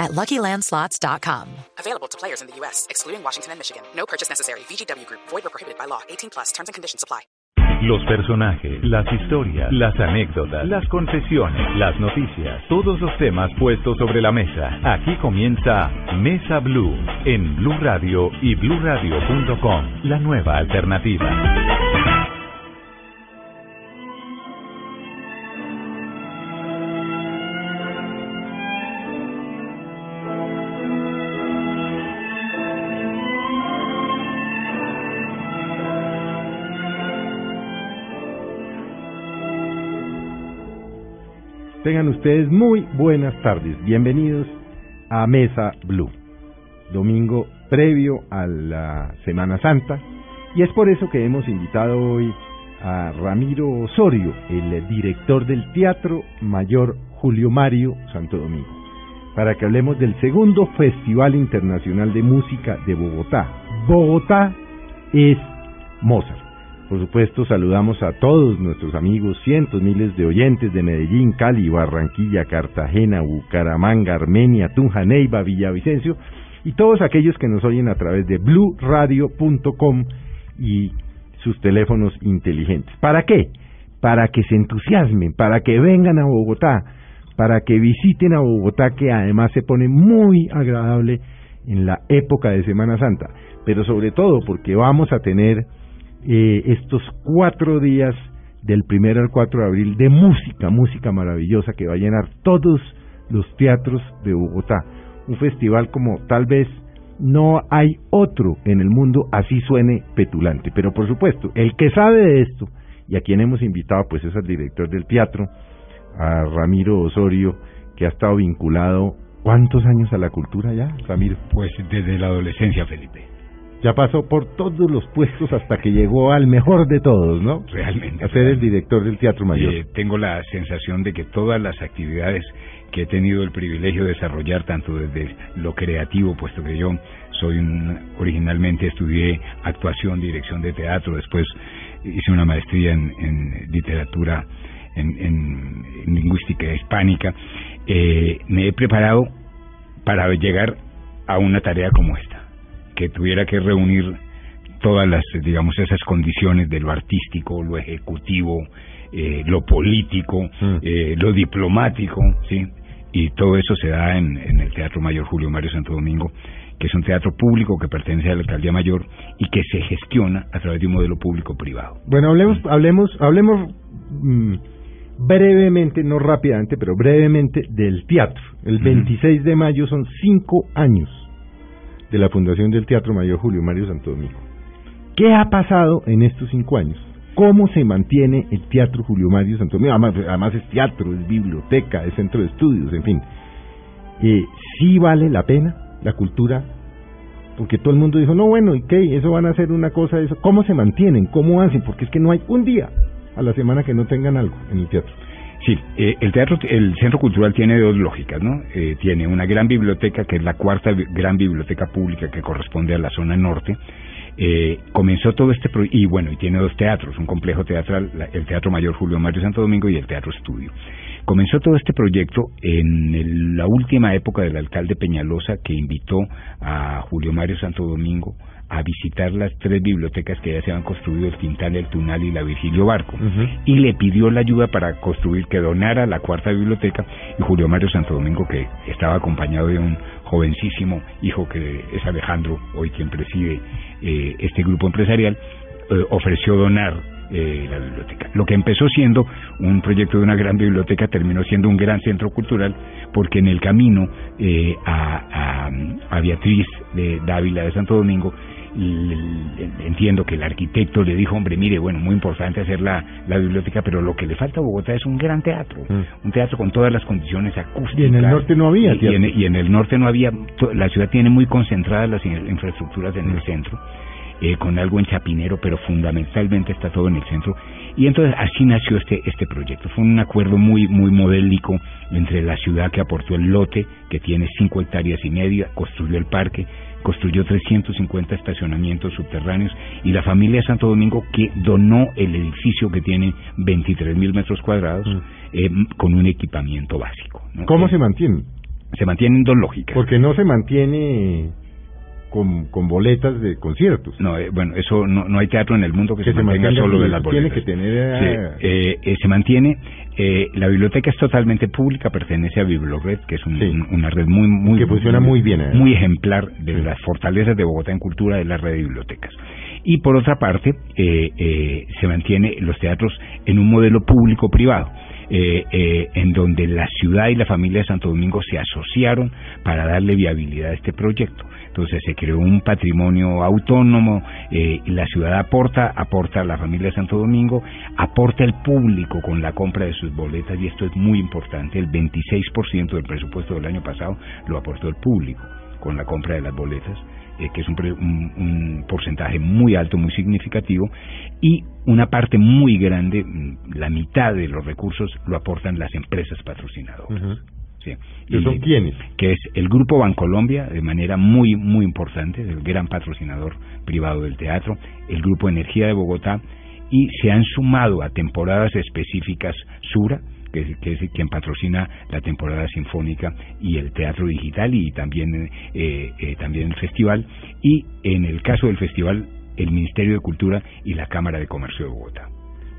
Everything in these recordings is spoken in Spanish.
at LuckyLandSlots.com. Available to players in the U.S., excluding Washington and Michigan. No purchase necessary. VGW Group. Void or prohibited by law. 18 plus. Terms and conditions apply. Los personajes, las historias, las anécdotas, las confesiones, las noticias, todos los temas puestos sobre la mesa. Aquí comienza Mesa Blue en Blue Radio y BlueRadio.com, la nueva alternativa. Tengan ustedes muy buenas tardes. Bienvenidos a Mesa Blue. Domingo previo a la Semana Santa. Y es por eso que hemos invitado hoy a Ramiro Osorio, el director del Teatro Mayor Julio Mario Santo Domingo, para que hablemos del segundo Festival Internacional de Música de Bogotá. Bogotá es Mozart. Por supuesto, saludamos a todos nuestros amigos, cientos, miles de oyentes de Medellín, Cali, Barranquilla, Cartagena, Bucaramanga, Armenia, Tunja, Neiva, Villavicencio y todos aquellos que nos oyen a través de bluradio.com y sus teléfonos inteligentes. ¿Para qué? Para que se entusiasmen, para que vengan a Bogotá, para que visiten a Bogotá, que además se pone muy agradable en la época de Semana Santa, pero sobre todo porque vamos a tener eh, estos cuatro días del primero al 4 de abril de música, música maravillosa que va a llenar todos los teatros de Bogotá. Un festival como tal vez no hay otro en el mundo así suene petulante. Pero por supuesto, el que sabe de esto, y a quien hemos invitado, pues es al director del teatro, a Ramiro Osorio, que ha estado vinculado ¿cuántos años a la cultura ya, Ramiro? Pues desde la adolescencia, Felipe. Ya pasó por todos los puestos hasta que llegó al mejor de todos, ¿no? Realmente. A ser el director del Teatro Mayor. Eh, tengo la sensación de que todas las actividades que he tenido el privilegio de desarrollar, tanto desde lo creativo, puesto que yo soy un, originalmente estudié actuación, dirección de teatro, después hice una maestría en, literatura, en, lingüística hispánica, eh, me he preparado para llegar a una tarea como esta que tuviera que reunir todas las, digamos, esas condiciones de lo artístico, lo ejecutivo, eh, lo político, mm. eh, lo diplomático, ¿sí? Y todo eso se da en, en, el Teatro Mayor Julio Mario Santo Domingo, que es un teatro público que pertenece a la Alcaldía Mayor y que se gestiona a través de un modelo público-privado. Bueno, hablemos, hablemos, hablemos mm, brevemente, no rápidamente, pero brevemente del teatro. El 26 de mayo son cinco años de la Fundación del Teatro Mayor Julio Mario Santo Domingo. ¿Qué ha pasado en estos cinco años? ¿Cómo se mantiene el Teatro Julio Mario Santo Domingo? Además, es teatro, es biblioteca, es centro de estudios, en fin. Eh, ¿Sí vale la pena la cultura? Porque todo el mundo dijo, no, bueno, ¿y qué? Eso van a hacer una cosa, eso. ¿Cómo se mantienen? ¿Cómo hacen? Porque es que no hay un día a la semana que no tengan algo en el teatro. Sí, eh, el teatro, el centro cultural tiene dos lógicas, ¿no? Eh, tiene una gran biblioteca que es la cuarta gran biblioteca pública que corresponde a la zona norte. Eh, comenzó todo este pro y bueno y tiene dos teatros, un complejo teatral, el Teatro Mayor Julio Mario Santo Domingo y el Teatro Estudio. Comenzó todo este proyecto en la última época del alcalde Peñalosa que invitó a Julio Mario Santo Domingo a visitar las tres bibliotecas que ya se habían construido, el Quintal, el Tunal y la Virgilio Barco, y le pidió la ayuda para construir, que donara la cuarta biblioteca, y Julio Mario Santo Domingo, que estaba acompañado de un jovencísimo hijo que es Alejandro, hoy quien preside eh, este grupo empresarial, eh, ofreció donar eh, la biblioteca. Lo que empezó siendo un proyecto de una gran biblioteca terminó siendo un gran centro cultural porque en el camino a, a, a, Beatriz de Dávila de Santo Domingo entiendo que el arquitecto le dijo, hombre, mire, bueno, muy importante hacer la, la biblioteca, pero lo que le falta a Bogotá es un gran teatro, mm. un teatro con todas las condiciones acústicas. Y en el norte no había. Y, en, y en, el norte no había, la ciudad tiene muy concentradas las infraestructuras en el mm. centro. eh, con algo en Chapinero, pero fundamentalmente está todo en el centro. Y entonces así nació este, este proyecto. Fue un acuerdo muy, muy modélico entre la ciudad que aportó el lote, que tiene cinco hectáreas y media, construyó el parque, construyó 350 estacionamientos subterráneos y la familia Santo Domingo que donó el edificio que tiene 23 mil metros cuadrados Mm. eh, con un equipamiento básico. ¿no? ¿Cómo Eh, se mantiene? se mantienen dos lógicas. Porque no se mantiene con, con boletas de conciertos. No, eh, bueno, eso no, no hay teatro en el mundo que, Que se se mantenga solo de las tiene boletas. que tener, Sí, eh, eh, eh, se mantiene. eh, la biblioteca es totalmente pública, pertenece a Biblored, que es un- Sí. un- una red muy, muy Que funciona muy bien, además. muy ejemplar de Sí. las fortalezas de Bogotá en cultura de la red de bibliotecas. Y por otra parte, eh, eh, se mantiene los teatros en un modelo público-privado. Eh, eh, en donde la ciudad y la familia de Santo Domingo se asociaron para darle viabilidad a este proyecto. Entonces se creó un patrimonio autónomo, eh, la ciudad aporta, aporta a la familia de Santo Domingo, aporta el público con la compra de sus boletas y esto es muy importante, el 26% del presupuesto del año pasado lo aportó el público con la compra de las boletas, eh, que es un, un- un porcentaje muy alto, muy significativo, y una parte muy grande, mm, la mitad de los recursos lo aportan las empresas patrocinadoras. Sí. ¿Que son Y- quiénes? que es el Grupo Bancolombia, de manera muy, muy importante, el gran patrocinador privado del teatro, el Grupo Energía de Bogotá, y se han sumado a temporadas específicas Sura, que es, que es quien patrocina la temporada sinfónica y el teatro digital y también, eh, eh, también el festival, y en el caso del festival, el Ministerio de Cultura y la Cámara de Comercio de Bogotá.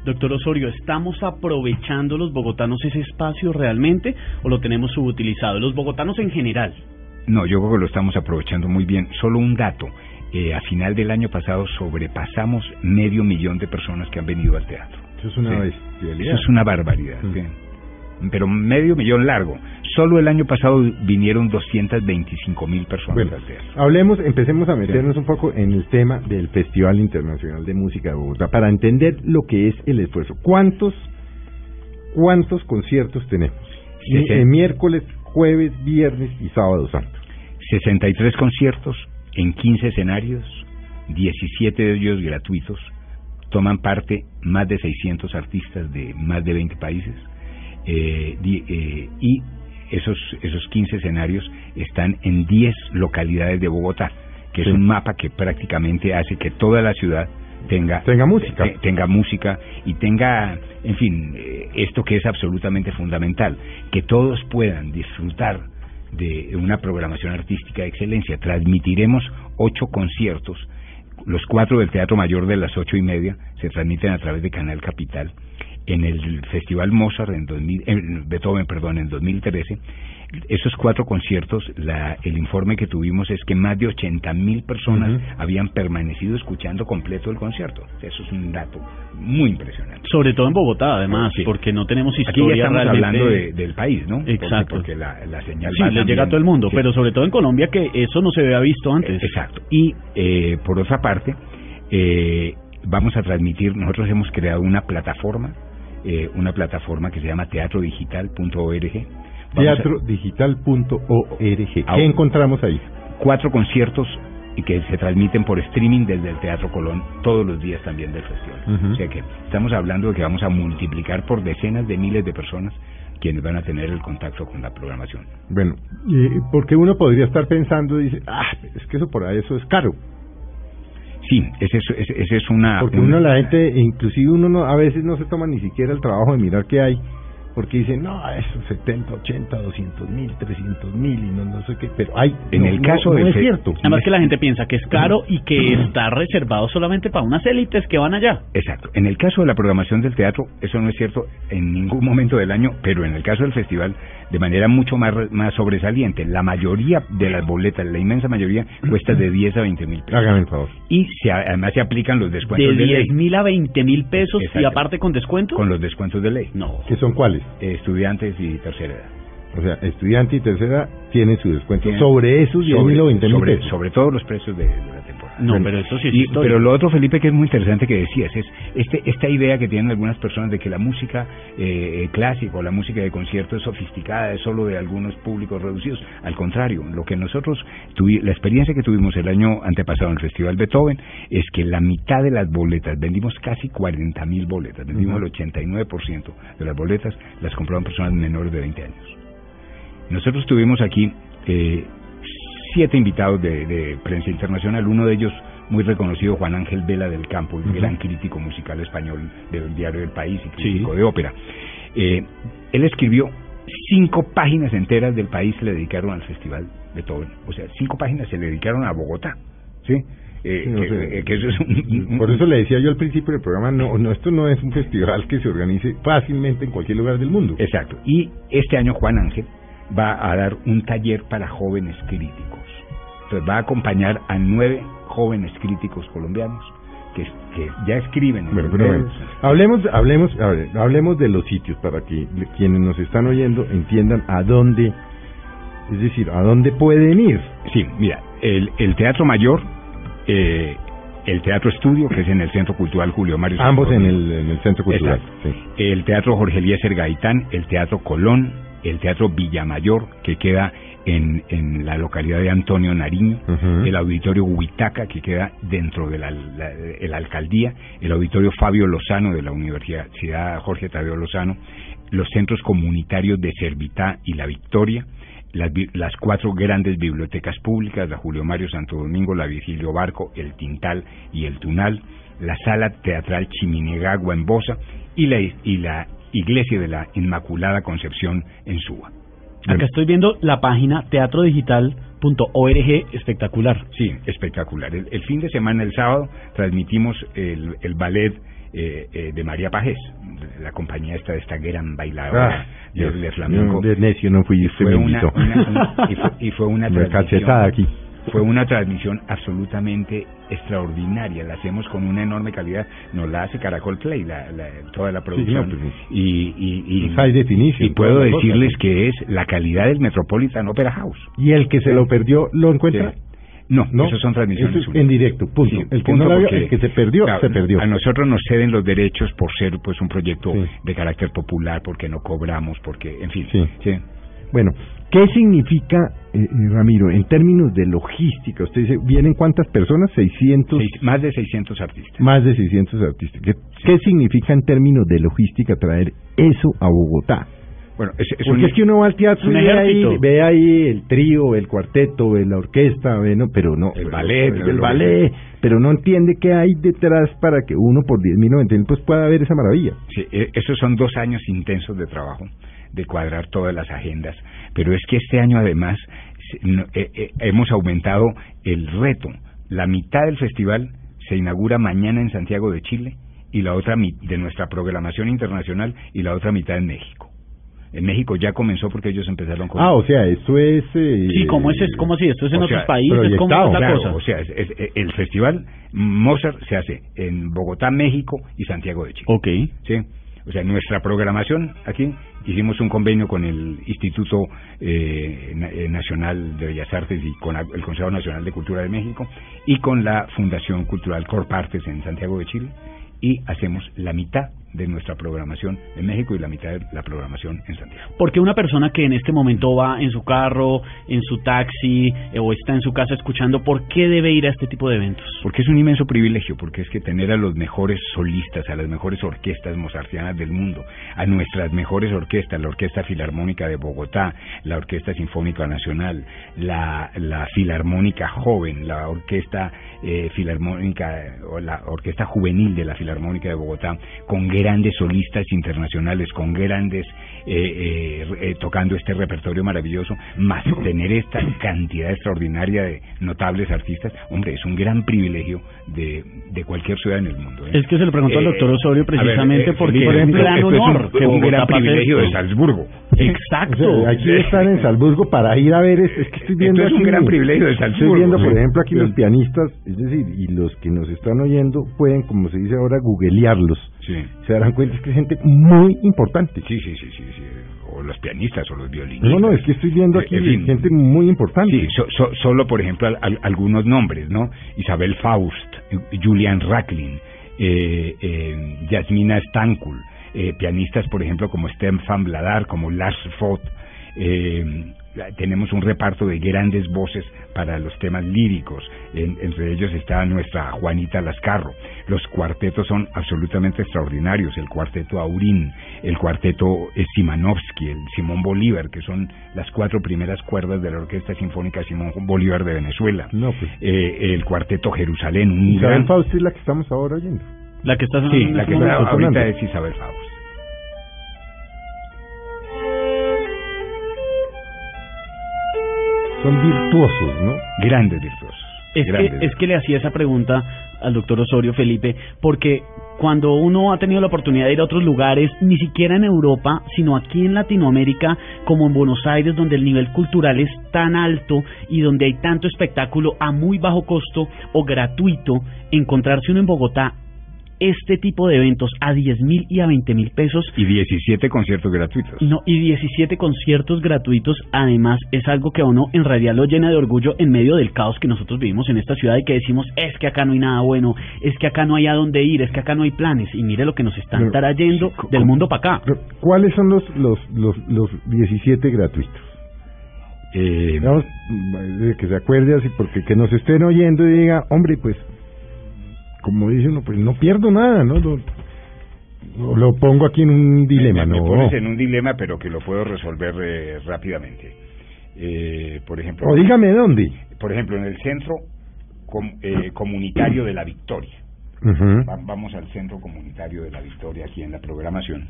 Doctor Osorio, ¿estamos aprovechando los bogotanos ese espacio realmente o lo tenemos subutilizado? Los bogotanos en general. No, yo creo que lo estamos aprovechando muy bien. Solo un dato. eh, a final del año pasado sobrepasamos medio millón de personas que han venido al teatro. Eso es una Sí. bestialidad. Eso es una barbaridad. Mm. sí. Pero medio millón largo. Solo el año pasado vinieron 225 mil personas Bueno, al teatro. hablemos, empecemos a meternos un poco en el tema del Festival Internacional de Música de Bogotá para entender lo que es el esfuerzo. ¿Cuántos, cuántos conciertos tenemos? Mi- Sesen- eh, miércoles, jueves, viernes y sábado santo. 63 conciertos en 15 escenarios, 17 de ellos gratuitos. Toman parte más de 600 artistas de más de 20 países. Eh, di- eh, y esos, esos 15 escenarios están en 10 localidades de Bogotá, que Sí. es un mapa que prácticamente hace que toda la ciudad tenga Tenga música. te- tenga música y tenga, en fin, eh, esto que es absolutamente fundamental, que todos puedan disfrutar de una programación artística de excelencia. Transmitiremos ocho conciertos, los cuatro del Teatro Mayor de las ocho y media se transmiten a través de Canal Capital. En el Festival Mozart, en 2000, en Beethoven, perdón, en 2013, esos cuatro conciertos, la, el informe que tuvimos es que más de 80 mil personas habían permanecido escuchando completo el concierto. Eso es un dato muy impresionante. Sobre todo en Bogotá, además, Sí. porque no tenemos Aquí ya historia estamos realmente. hablando de- del país, ¿no? Porque- Exacto. Porque, la, la señal Sí, va le también- llega a todo el mundo, Sí. pero sobre todo en Colombia que eso no se había visto antes. Eh, Exacto. Y eh, por otra parte, eh, vamos a transmitir, nosotros hemos creado una plataforma, eh, una plataforma que se llama teatrodigital.org. A- Teatrodigital.org. Ah, ¿Qué encontramos ahí? cuatro conciertos y que se transmiten por streaming desde el Teatro Colón todos los días también del festival. O sea que estamos hablando de que vamos a multiplicar por decenas de miles de personas quienes van a tener el contacto con la programación. Bueno, y porque uno podría estar pensando, dice, ah, es que eso por ahí eso es caro. Sí, ese es, ese, ese es una... Porque un- uno, la gente, inclusive uno no, a veces no se toma ni siquiera el trabajo de mirar qué hay, porque dicen, no, eso 70, 80, 200 mil, 300 mil y no, no sé qué, pero hay. En no, el no, caso no del es cierto. Además que la gente piensa que es caro y que está reservado solamente para unas élites que van allá. Exacto. En el caso de la programación del teatro, eso no es cierto en ningún momento del año, pero en el caso del festival, de manera mucho más, re- más sobresaliente. La mayoría de las boletas, la inmensa mayoría, cuesta de 10 a 20 mil pesos. Hágame el favor. Y se, además se aplican los De descuentos de, ley. 10 mil a 20 mil pesos y aparte con descuento. Con los descuentos de ley. No. ¿Qué son cuáles? Eh, estudiantes y tercera edad. O sea, estudiante y tercera tienen su descuento Tienen- sobre esos 10 mil o 20 mil sobre, pesos. sobre todos los precios de, de la. No, Bueno, pero esto sí es y- historia. Pero lo otro, Felipe, que es muy interesante que decías, es este, esta idea que tienen algunas personas de que la música eh, clásica o la música de concierto es sofisticada, es solo de algunos públicos reducidos. Al contrario, lo que nosotros tuvimos, la experiencia que tuvimos el año antepasado en el Festival Beethoven es que la mitad de las boletas, vendimos casi 40 mil boletas, vendimos el 89% de las boletas, las compraban personas menores de 20 años. Nosotros tuvimos aquí eh, siete invitados de, de prensa internacional, uno de ellos muy reconocido, Juan Ángel Vela del Campo, el gran crítico musical español del diario del País y Sí. crítico de ópera. Eh, él escribió cinco páginas enteras del país se le dedicaron al Festival Beethoven. O sea, cinco páginas se le dedicaron a Bogotá. ¿Sí? Eh, Sí, no que, sé. eh, que eso es un- un- Por eso le decía yo al principio del programa, no, no, esto no es un festival que se organice fácilmente en cualquier lugar del mundo. Exacto. Y este año Juan Ángel va a dar un taller para jóvenes críticos. Entonces va a acompañar a nueve jóvenes críticos colombianos que, que ya escriben. en Bueno, pero bueno, hablemos, hablemos, hablemos de los sitios para que quienes nos están oyendo entiendan a dónde, es decir, a dónde pueden ir. Sí, mira, el, el Teatro Mayor, eh, el Teatro Estudio, que es en el Centro Cultural Julio Mario. Ambos en el, en el centro cultural. Sí. el Teatro Jorge Eliezer Gaitán, el Teatro Colón, el Teatro Villamayor, que queda en, en la localidad de Antonio Nariño, el Auditorio Huitaca, que queda dentro de la, la- alcaldía, el Auditorio Fabio Lozano de la Universidad Jorge Tadeo Lozano, los centros comunitarios de Servitá y La Victoria, las, las cuatro grandes bibliotecas públicas, la Julio Mario Santo Domingo, la Virgilio Barco, el Tintal y el Tunal, la Sala Teatral Chiminegagua en Bosa y la, y la Iglesia de la Inmaculada Concepción en Suba. Acá estoy viendo la página teatrodigital.org, espectacular. Sí, espectacular. El, el fin de semana, el sábado, transmitimos el, el ballet eh, eh, de María Pajés, la compañía esta de esta gran bailadora Ah, de, Dios, de flamenco. yo de necio no fui, fue me una, invitó. una- una- y, fue, y fue una Me transmisión, cachetada aquí. Fue una transmisión absolutamente extraordinaria. La hacemos con una enorme calidad. Nos la hace Caracol Play, la, la- toda la producción. pues, y, y, y, high definition, y puedo decirles que es la calidad del Metropolitan Opera House. Y el que se lo perdió, ¿lo encuentra? Sí. No, No, esos son transmisiones eso es en directo, punto. Sí, el que punto, no la vio, porque, el que se perdió, claro, se perdió. A nosotros nos ceden los derechos por ser pues un proyecto Sí. de carácter popular, porque no cobramos, porque, en fin. Sí. sí. Bueno, ¿qué significa, eh, eh, Ramiro, en términos de logística? Usted dice, ¿vienen cuántas personas? 600, Seis- más de 600 artistas. más de 600 artistas. ¿Qué, qué significa en términos de logística traer eso a Bogotá? Bueno, es, es Porque un- es que uno va al teatro y ve ahí, ejército. ve ahí el trío, el cuarteto, la orquesta, ve, no, pero no. El ballet, el, el- ballet, pero no entiende qué hay detrás para que uno por 10 mil, 90 mil, pues pueda ver esa maravilla. Sí, eh, esos son dos años intensos de trabajo, de cuadrar todas las agendas, pero es que este año además eh, eh, hemos aumentado el reto. La mitad del festival se inaugura mañana en Santiago de Chile y la otra mi- de nuestra programación internacional y la otra mitad en México. En México ya comenzó porque ellos empezaron con... Ah, o sea, esto es... eh, Sí, ¿cómo es, es como si esto es en o sea, otros países? ¿Cómo proyectado, es la Claro, cosa? o sea, es- es- es- el festival Mozart se hace en Bogotá, México y Santiago de Chile. Ok. ¿sí? O sea, nuestra programación aquí hicimos un convenio con el Instituto eh, eh, Nacional de Bellas Artes y con el Consejo Nacional de Cultura de México y con la Fundación Cultural Corpartes en Santiago de Chile y hacemos la mitad de nuestra programación en México y la mitad de la programación en Santiago. Porque una persona que en este momento va en su carro, en su taxi eh, o está en su casa escuchando, ¿por qué debe ir a este tipo de eventos? Porque es un inmenso privilegio, porque es que tener a los mejores solistas, a las mejores orquestas mozartianas del mundo, a nuestras mejores orquestas, la Orquesta Filarmónica de Bogotá, la Orquesta Sinfónica Nacional, la, la Filarmónica Joven, la Orquesta eh, Filarmónica, o la Orquesta Juvenil de la Filarmónica de Bogotá, con grandes solistas internacionales, con grandes, eh, eh, eh, tocando este repertorio maravilloso, más tener esta cantidad extraordinaria de notables artistas, hombre, es un gran privilegio de, de cualquier ciudad en el mundo. ¿eh? Es que se lo preguntó al doctor Osorio ver, precisamente eh, porque un ejemplo, gran esto es honor un, que un Bogotá gran privilegio de Salzburgo. Exacto. O sea, aquí están en Salzburgo para ir a ver, es, es que estoy viendo Esto es un aquí, gran privilegio de Estoy Salzburgo. viendo, por ejemplo, aquí los pianistas, es decir, y los que nos están oyendo pueden, como se dice ahora, googlearlos. Sí. Se darán cuenta es que es gente muy importante. Sí, sí, sí, sí, sí. o los pianistas o los violinistas. No, no, es que estoy viendo Eh, aquí en fin. gente muy importante. Sí, so- so- solo por ejemplo al- al- algunos nombres, ¿no? Isabel Faust, Julian Racklin, eh, eh, Yasmina Stankul, eh, pianistas por ejemplo como Stefan Bladar, como Lars Foth, eh, tenemos un reparto de grandes voces para los temas líricos, En- entre ellos está nuestra Juanita Lascarro. Los cuartetos son absolutamente extraordinarios, el cuarteto Aurín, el cuarteto Simanovsky, el Simón Bolívar, que son las cuatro primeras cuerdas de la Orquesta Sinfónica Simón Bolívar de Venezuela. No, pues. Eh, el cuarteto Jerusalén, un Isabel gran... Faust es la que estamos ahora oyendo. La que está sonando Sí, en la este que está ahorita es Isabel Faust. Son virtuosos, ¿no? Grandes virtuosos. Es grandes que, es que le hacía esa pregunta al doctor Osorio Felipe, porque cuando uno ha tenido la oportunidad de ir a otros lugares, ni siquiera en Europa, sino aquí en Latinoamérica, como en Buenos Aires, donde el nivel cultural es tan alto y donde hay tanto espectáculo a muy bajo costo o gratuito, encontrarse uno en Bogotá este tipo de eventos a 10 mil y a 20 mil pesos Y 17 conciertos gratuitos. no, y 17 conciertos gratuitos, además, es algo que a uno en realidad lo llena de orgullo en medio del caos que nosotros vivimos en esta ciudad y que decimos, es que acá no hay nada bueno, es que acá no hay a dónde ir, es que acá no hay planes. Y mire lo que nos están Pero, trayendo sí, del mundo para acá. Pero, ¿Cuáles son los, los, los, los 17 gratuitos? Eh, eh, que se acuerde así, porque que nos estén oyendo y diga, hombre, pues, como dice uno, pues no pierdo nada, ¿no? Lo, pongo aquí en un dilema, me, me ¿no? pones en un dilema, pero que lo puedo resolver eh, rápidamente. Eh, por ejemplo, O dígame dónde. por ejemplo, en el centro com- eh, comunitario de la Victoria. Va- Vamos al centro comunitario de la Victoria aquí en la programación.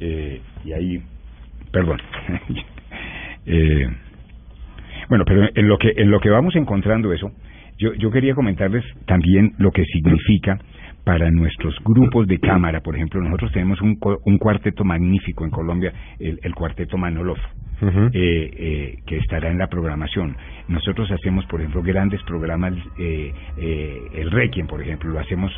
Eh, y ahí, perdón. Eh, bueno, pero en lo que en lo que vamos encontrando eso, yo yo quería comentarles también lo que significa para nuestros grupos de cámara, por ejemplo, nosotros tenemos un, un cuarteto magnífico en Colombia, el, el cuarteto Manolov, eh, eh, que estará en la programación. Nosotros hacemos, por ejemplo, grandes programas, eh, eh, el Requiem, por ejemplo, lo hacemos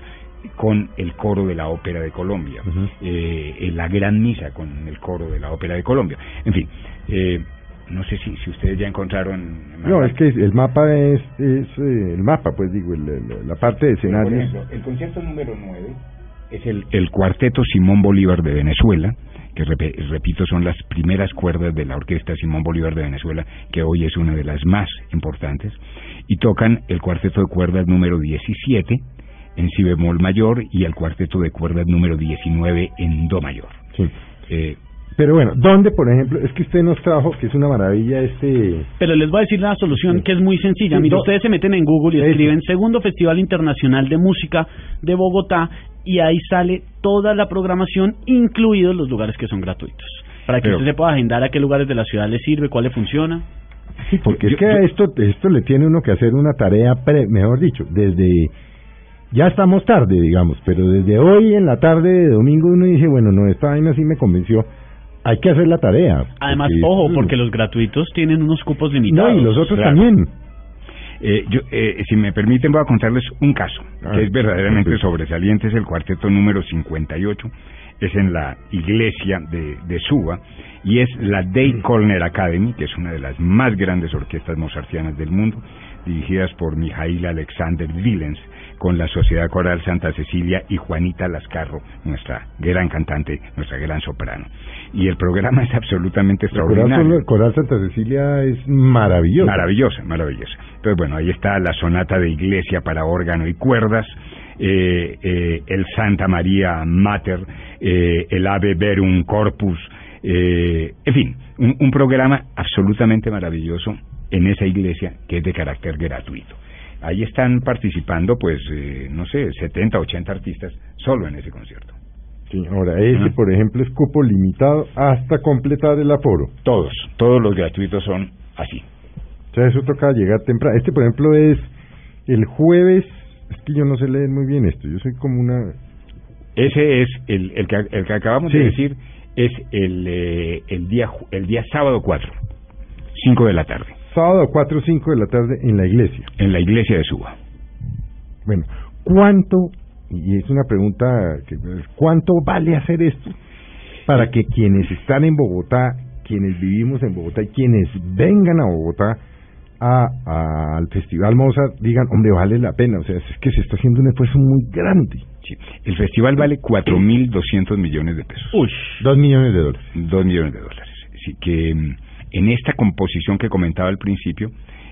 con el coro de la Ópera de Colombia, Ujú. eh, eh, la Gran Misa con el coro de la Ópera de Colombia. En fin, eh, no sé si, si ustedes ya encontraron... No, es que el mapa es, es eh, el mapa, pues digo, el- el- la parte de Por escenario. ejemplo, el concierto número 9 es el, el cuarteto Simón Bolívar de Venezuela, que repito son las primeras cuerdas de la orquesta Simón Bolívar de Venezuela, que hoy es una de las más importantes, y tocan el cuarteto de cuerdas número 17 en si bemol mayor y el cuarteto de cuerdas número 19 en do mayor. Sí. Eh, Pero bueno, ¿dónde, por ejemplo? Es que usted nos trajo, que es una maravilla, este... Pero les voy a decir la solución Sí. que es muy sencilla. Sí, Mira, ustedes se meten en Google y Eso. escriben Segundo Festival Internacional de Música de Bogotá y ahí sale toda la programación, incluidos los lugares que son gratuitos. Para que Pero- usted se pueda agendar a qué lugares de la ciudad le sirve, cuál le funciona. Sí, porque Yo- es que yo- a esto, esto le tiene uno que hacer una tarea, pre- mejor dicho, desde... Ya estamos tarde, digamos, pero desde hoy en la tarde de domingo uno dice, bueno, no, esta vaina sí me convenció, hay que hacer la tarea. Además, porque- ojo, mm. porque los gratuitos tienen unos cupos No, limitados. y los otros claro. también. Eh, yo, eh, si me permiten, voy a contarles un caso Ah, que es verdaderamente sobresaliente. Es el cuarteto número 58. Es en la iglesia de, de Suba y es la Dave Colner Academy, que es una de las más grandes orquestas mozartianas del mundo, dirigidas por Mijail Alexander Willens, con la Sociedad Coral Santa Cecilia y Juanita Lascarro, nuestra gran cantante, nuestra gran soprano. Y el programa es absolutamente El extraordinario. Coral, Coral Santa Cecilia es maravilloso. Maravillosa, maravillosa. Entonces, bueno, ahí está la sonata de iglesia para órgano y cuerdas, eh, eh, el Santa María Mater, eh, el Ave Verum Corpus, eh, en fin, un, un programa absolutamente maravilloso en esa iglesia que es de carácter gratuito. Ahí están participando, pues, eh, no sé, 70, 80 artistas solo en ese concierto. Sí, ahora, ese, por ejemplo, es cupo limitado hasta completar el aforo. Todos, todos los gratuitos son así. O sea, eso toca llegar temprano. Este, por ejemplo, es el jueves. Es que yo no sé leer muy bien esto. Yo soy como una. Ese es el, el, que, el que acabamos Sí. de decir, es el, eh, el, día, el día sábado 4, 5 de la tarde, Sábado 4 o 5 de la tarde en la iglesia. en la iglesia de Suba. Bueno, ¿cuánto? Y es una pregunta que. ¿Cuánto vale hacer esto? para que quienes están en Bogotá, quienes vivimos en Bogotá y quienes vengan a Bogotá a, al Festival Mozart digan, hombre, vale la pena. O sea, es que se está haciendo un esfuerzo muy grande. Sí. El festival vale 4.200 millones de pesos. Uy, dos millones de dólares. Dos millones de dólares. Así que mm, en esta composición que comentaba al principio,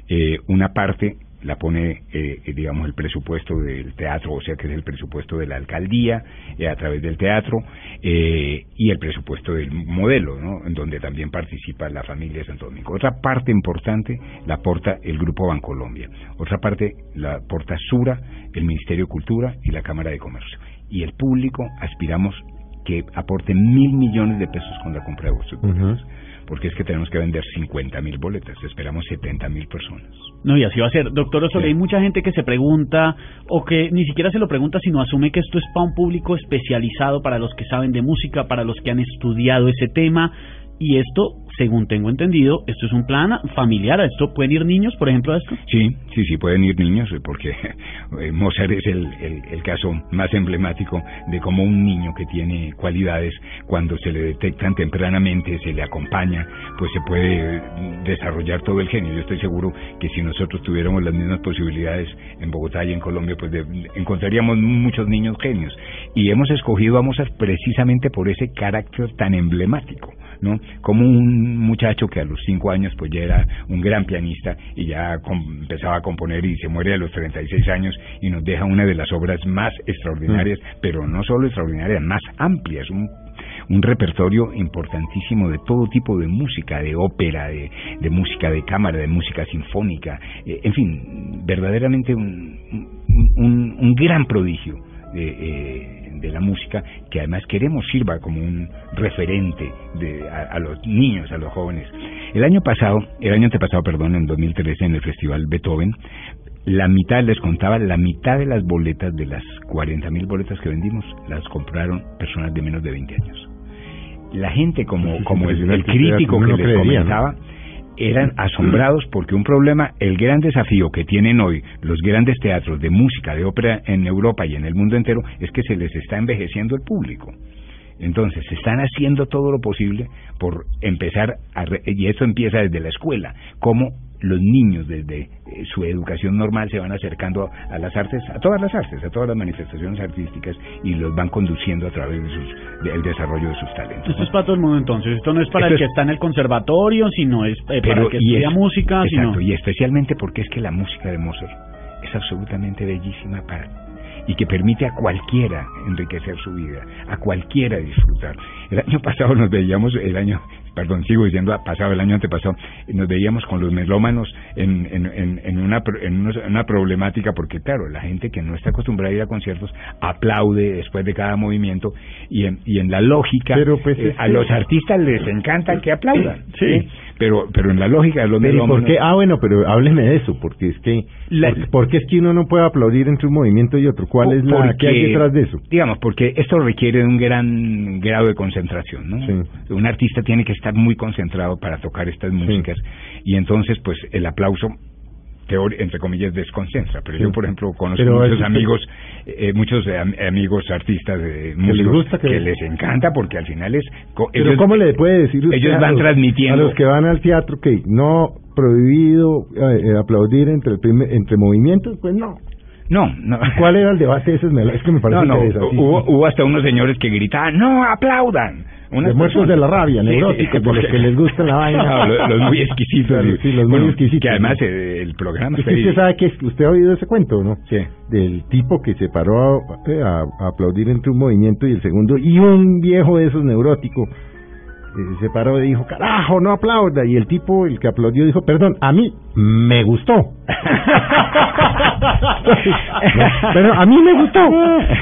eh, una parte la pone, eh, digamos, el presupuesto del teatro, o sea que es el presupuesto de la alcaldía eh, a través del teatro eh, y el presupuesto del modelo, ¿no? en donde también participa la familia de Santo Domingo. Otra parte importante la aporta el Grupo Bancolombia, otra parte la aporta Sura, el Ministerio de Cultura y la Cámara de Comercio. Y el público aspiramos que aporte mil millones de pesos con la compra de vuestros porque es que tenemos que vender 50 mil boletas, esperamos 70 mil personas. No, y así va a ser. Doctor Osorio, hay mucha gente que se pregunta, o que ni siquiera se lo pregunta, sino asume que esto es para un público especializado, para los que saben de música, para los que han estudiado ese tema, y esto según tengo entendido, esto es un plan familiar. ¿A esto pueden ir niños, por ejemplo, a esto? Sí, sí, sí, pueden ir niños, eh, porque eh, Mozart es el, el, caso más emblemático de cómo un niño que tiene cualidades, cuando se le detectan tempranamente, se le acompaña, pues se puede desarrollar todo el genio. Yo estoy seguro que si nosotros tuviéramos las mismas posibilidades en Bogotá y en Colombia, pues encontraríamos muchos niños genios. Y hemos escogido a Mozart precisamente por ese carácter tan emblemático. ¿No? Como un muchacho que a los cinco años pues ya era un gran pianista y ya empezaba a componer y se muere a los 36 años y nos deja una de las obras más extraordinarias, mm. pero no solo extraordinarias, más amplias, un un repertorio importantísimo de todo tipo de música, de ópera, de, de música de cámara, de música sinfónica, eh, en fin, verdaderamente un, un, un gran prodigio. de eh, de la música que además queremos sirva como un referente de, a, los niños, a los jóvenes. El año pasado, el año antepasado, perdón, en 2013 en el Festival Beethoven, la mitad, les contaba, la mitad de las boletas, de las 40 mil boletas que vendimos, las compraron personas de menos de 20 años. La gente, como, como el, el crítico que les comentaba, eran asombrados porque un problema, el gran desafío que tienen hoy los grandes teatros de música, de ópera en Europa y en el mundo entero, es que se les está envejeciendo el público. Entonces, se están haciendo todo lo posible por empezar, a y eso empieza desde la escuela, como los niños desde eh, su educación normal se van acercando a las artes, a todas las artes, a todas las manifestaciones artísticas y los van conduciendo a través de del desarrollo de sus talentos. Esto es para todo el mundo entonces, esto no es para el que está en el conservatorio, sino es eh, para el que estudia música. Exacto, y especialmente porque es que la música de Mozart es absolutamente bellísima para y que permite a cualquiera enriquecer su vida, a cualquiera disfrutar. El año pasado nos veíamos, el año, perdón, sigo diciendo pasado, el año antepasado, nos veíamos con los melómanos en, en, en, una, en una problemática porque, claro, la gente que no está acostumbrada a ir a conciertos aplaude después de cada movimiento y en, y en la lógica, Pero pues eh, a los artistas les encanta que aplaudan. Sí. Pero, pero en la lógica de los melómanos... ¿por qué? Ah, bueno, pero hábleme de eso, porque es que... ¿por, qué es que uno no puede aplaudir entre un movimiento y otro? ¿Cuál es la... ¿Qué hay detrás de eso? Digamos, porque esto requiere un gran grado de concentración, ¿no? Un artista tiene que estar muy concentrado para tocar estas músicas y entonces, pues, el aplauso entre comillas, desconcentra. Pero yo, por ejemplo, conozco muchos amigos, eh, muchos amigos artistas, de músicos, que, les encanta porque al final es... Pero ¿cómo le puede decir Ellos van transmitiendo... A los que van al teatro que no prohibido eh, aplaudir entre, entre movimientos, pues no. No, no. ¿Cuál era el debate ese? Es que me parece no, no, Hubo, hubo hasta unos señores que gritaban, no, aplaudan de muertos de la rabia, neuróticos, de los que les gusta la vaina. los, muy exquisitos. sí, los muy exquisitos. Que además eh, el programa... Usted, sabe que usted ha oído ese cuento, ¿no? Sí. Del tipo que se paró a, aplaudir entre un movimiento y el segundo, y un viejo de esos neuróticos eh, se paró y dijo, carajo, no aplauda. Y el tipo, el que aplaudió, dijo, perdón, a mí me gustó. pero a mí me gustó.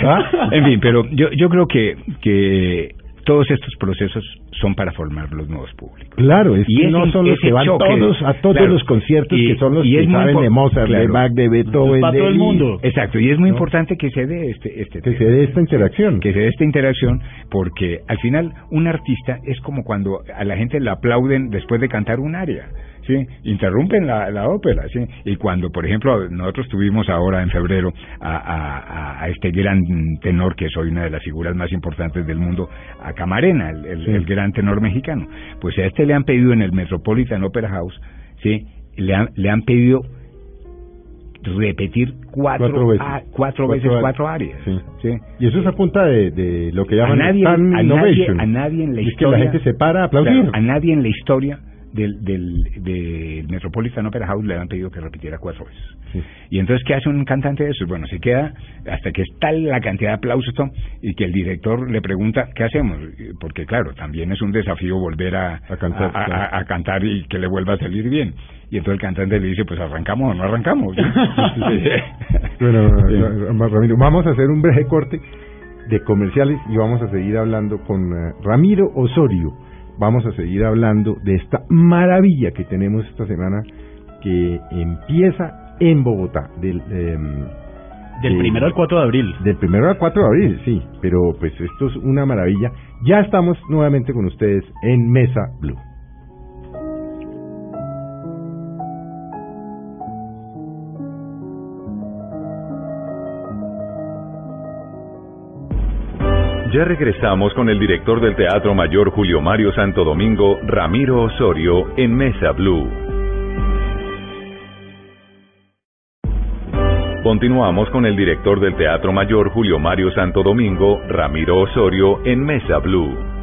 ¿Ah? En fin, pero yo, yo creo que, que todos estos procesos son para formar los nuevos públicos. Claro, es y que no son los que van todos a todos los conciertos que son los que saben de Mozart, de Bach, de Beethoven, para todo el mundo. Exacto, y es muy importante que se dé este, este que se dé esta interacción, que se dé esta interacción, porque al final un artista es como cuando a la gente le aplauden después de cantar un área ¿sí? Interrumpen la, la ópera, ¿sí? Y cuando, por ejemplo, nosotros tuvimos ahora en febrero a, a, a este gran tenor, que soy una de las figuras más importantes del mundo, a Camarena, el, el, el gran tenor mexicano, pues a este le han pedido en el Metropolitan Opera House, ¿sí? Le han, le han pedido repetir cuatro, Cuatro veces. a- cuatro, veces Cuatro cuatro áreas. Sí. ¿sí? Y eso es a punta de, de lo que A llaman nadie, a, nadie, innovation. a nadie en la es historia. que la gente se para a aplaudir. Claro, a nadie en la historia del, del, del Metropolitan Opera House le han pedido que repitiera cuatro veces. Sí. Y entonces, ¿qué hace un cantante de esos? Bueno, se queda hasta que está la cantidad de aplausos y que el director le pregunta, ¿qué hacemos? Porque, claro, también es un desafío volver a, A cantar, a, a- claro. a cantar y que le vuelva a salir bien. Y entonces el cantante le dice, pues arrancamos o no arrancamos. Bueno. Ra- Ramiro, vamos a hacer un breve corte de comerciales y vamos a seguir hablando con eh, Ramiro Osorio. Vamos a seguir hablando de esta maravilla que tenemos esta semana que empieza en Bogotá, del, em, Del de- primero al 4 de abril. del primero al 4 de abril, sí, pero pues esto es una maravilla. Ya estamos nuevamente con ustedes en Mesa Blue. Ya regresamos con el director del Teatro Mayor Julio Mario Santo Domingo, Ramiro Osorio, en Mesa Blue. Continuamos con el director del Teatro Mayor Julio Mario Santo Domingo, Ramiro Osorio, en Mesa Blue.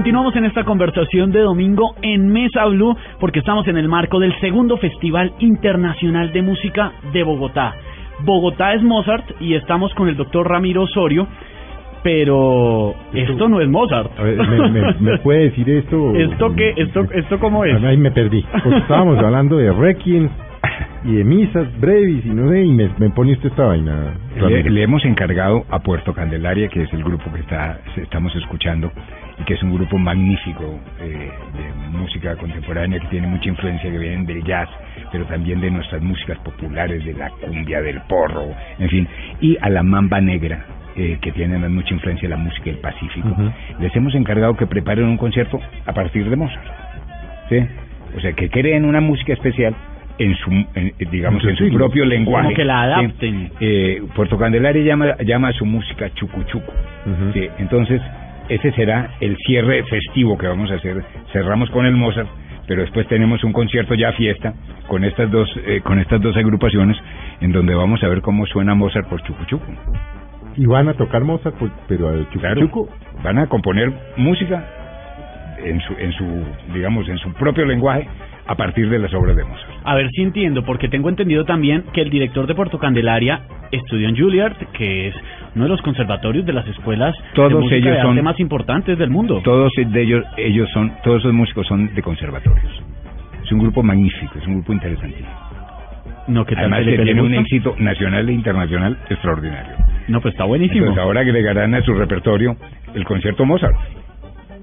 Continuamos en esta conversación de domingo en Mesa Blue porque estamos en el marco del segundo Festival Internacional de Música de Bogotá. Bogotá es Mozart y estamos con el doctor Ramiro Osorio, pero esto no es Mozart. A ver, ¿me, me- me puede decir esto? ¿Esto qué? ¿Esto, esto cómo es? Ahí me perdí. Estábamos hablando de requiem y de misas brevis y no sé, y me, me pone usted esta vaina. Le, le hemos encargado a Puerto Candelaria, que es el grupo que está estamos escuchando y que es un grupo magnífico eh, de música contemporánea que tiene mucha influencia que vienen del jazz, pero también de nuestras músicas populares, de la cumbia, del porro, en fin, y a la mamba negra. eh, que tiene mucha influencia de la música del Pacífico. Ujú. Les hemos encargado que preparen un concierto a partir de Mozart. ¿sí? O sea, que creen una música especial en su, en- digamos, En su propio lenguaje. Como que la ¿sí? adapten. Eh, Puerto Candelaria llama, llama a su música chucu chucu. Ujú. Sí, entonces, ese será el cierre festivo que vamos a hacer. Cerramos con el Mozart, pero después tenemos un concierto ya fiesta con estas dos eh, con estas dos agrupaciones en donde vamos a ver cómo suena Mozart por chucu chucu. Y van a tocar Mozart, pues, pero al chucu Claro, chucu. van a componer música en su en su digamos en su propio lenguaje a partir de las obras de Mozart. A ver si entiendo, porque tengo entendido también que el director de Puerto Candelaria estudió en Juilliard, que es uno de los conservatorios de las escuelas Todos de música ellos de arte son- más importantes del mundo. Todos de ellos ellos son todos esos músicos son de conservatorios. Es un grupo magnífico, es un grupo interesantísimo. No, ¿qué tal Además que tiene un éxito nacional e internacional extraordinario. No, pues está buenísimo. Entonces ahora agregarán a su repertorio el concierto Mozart.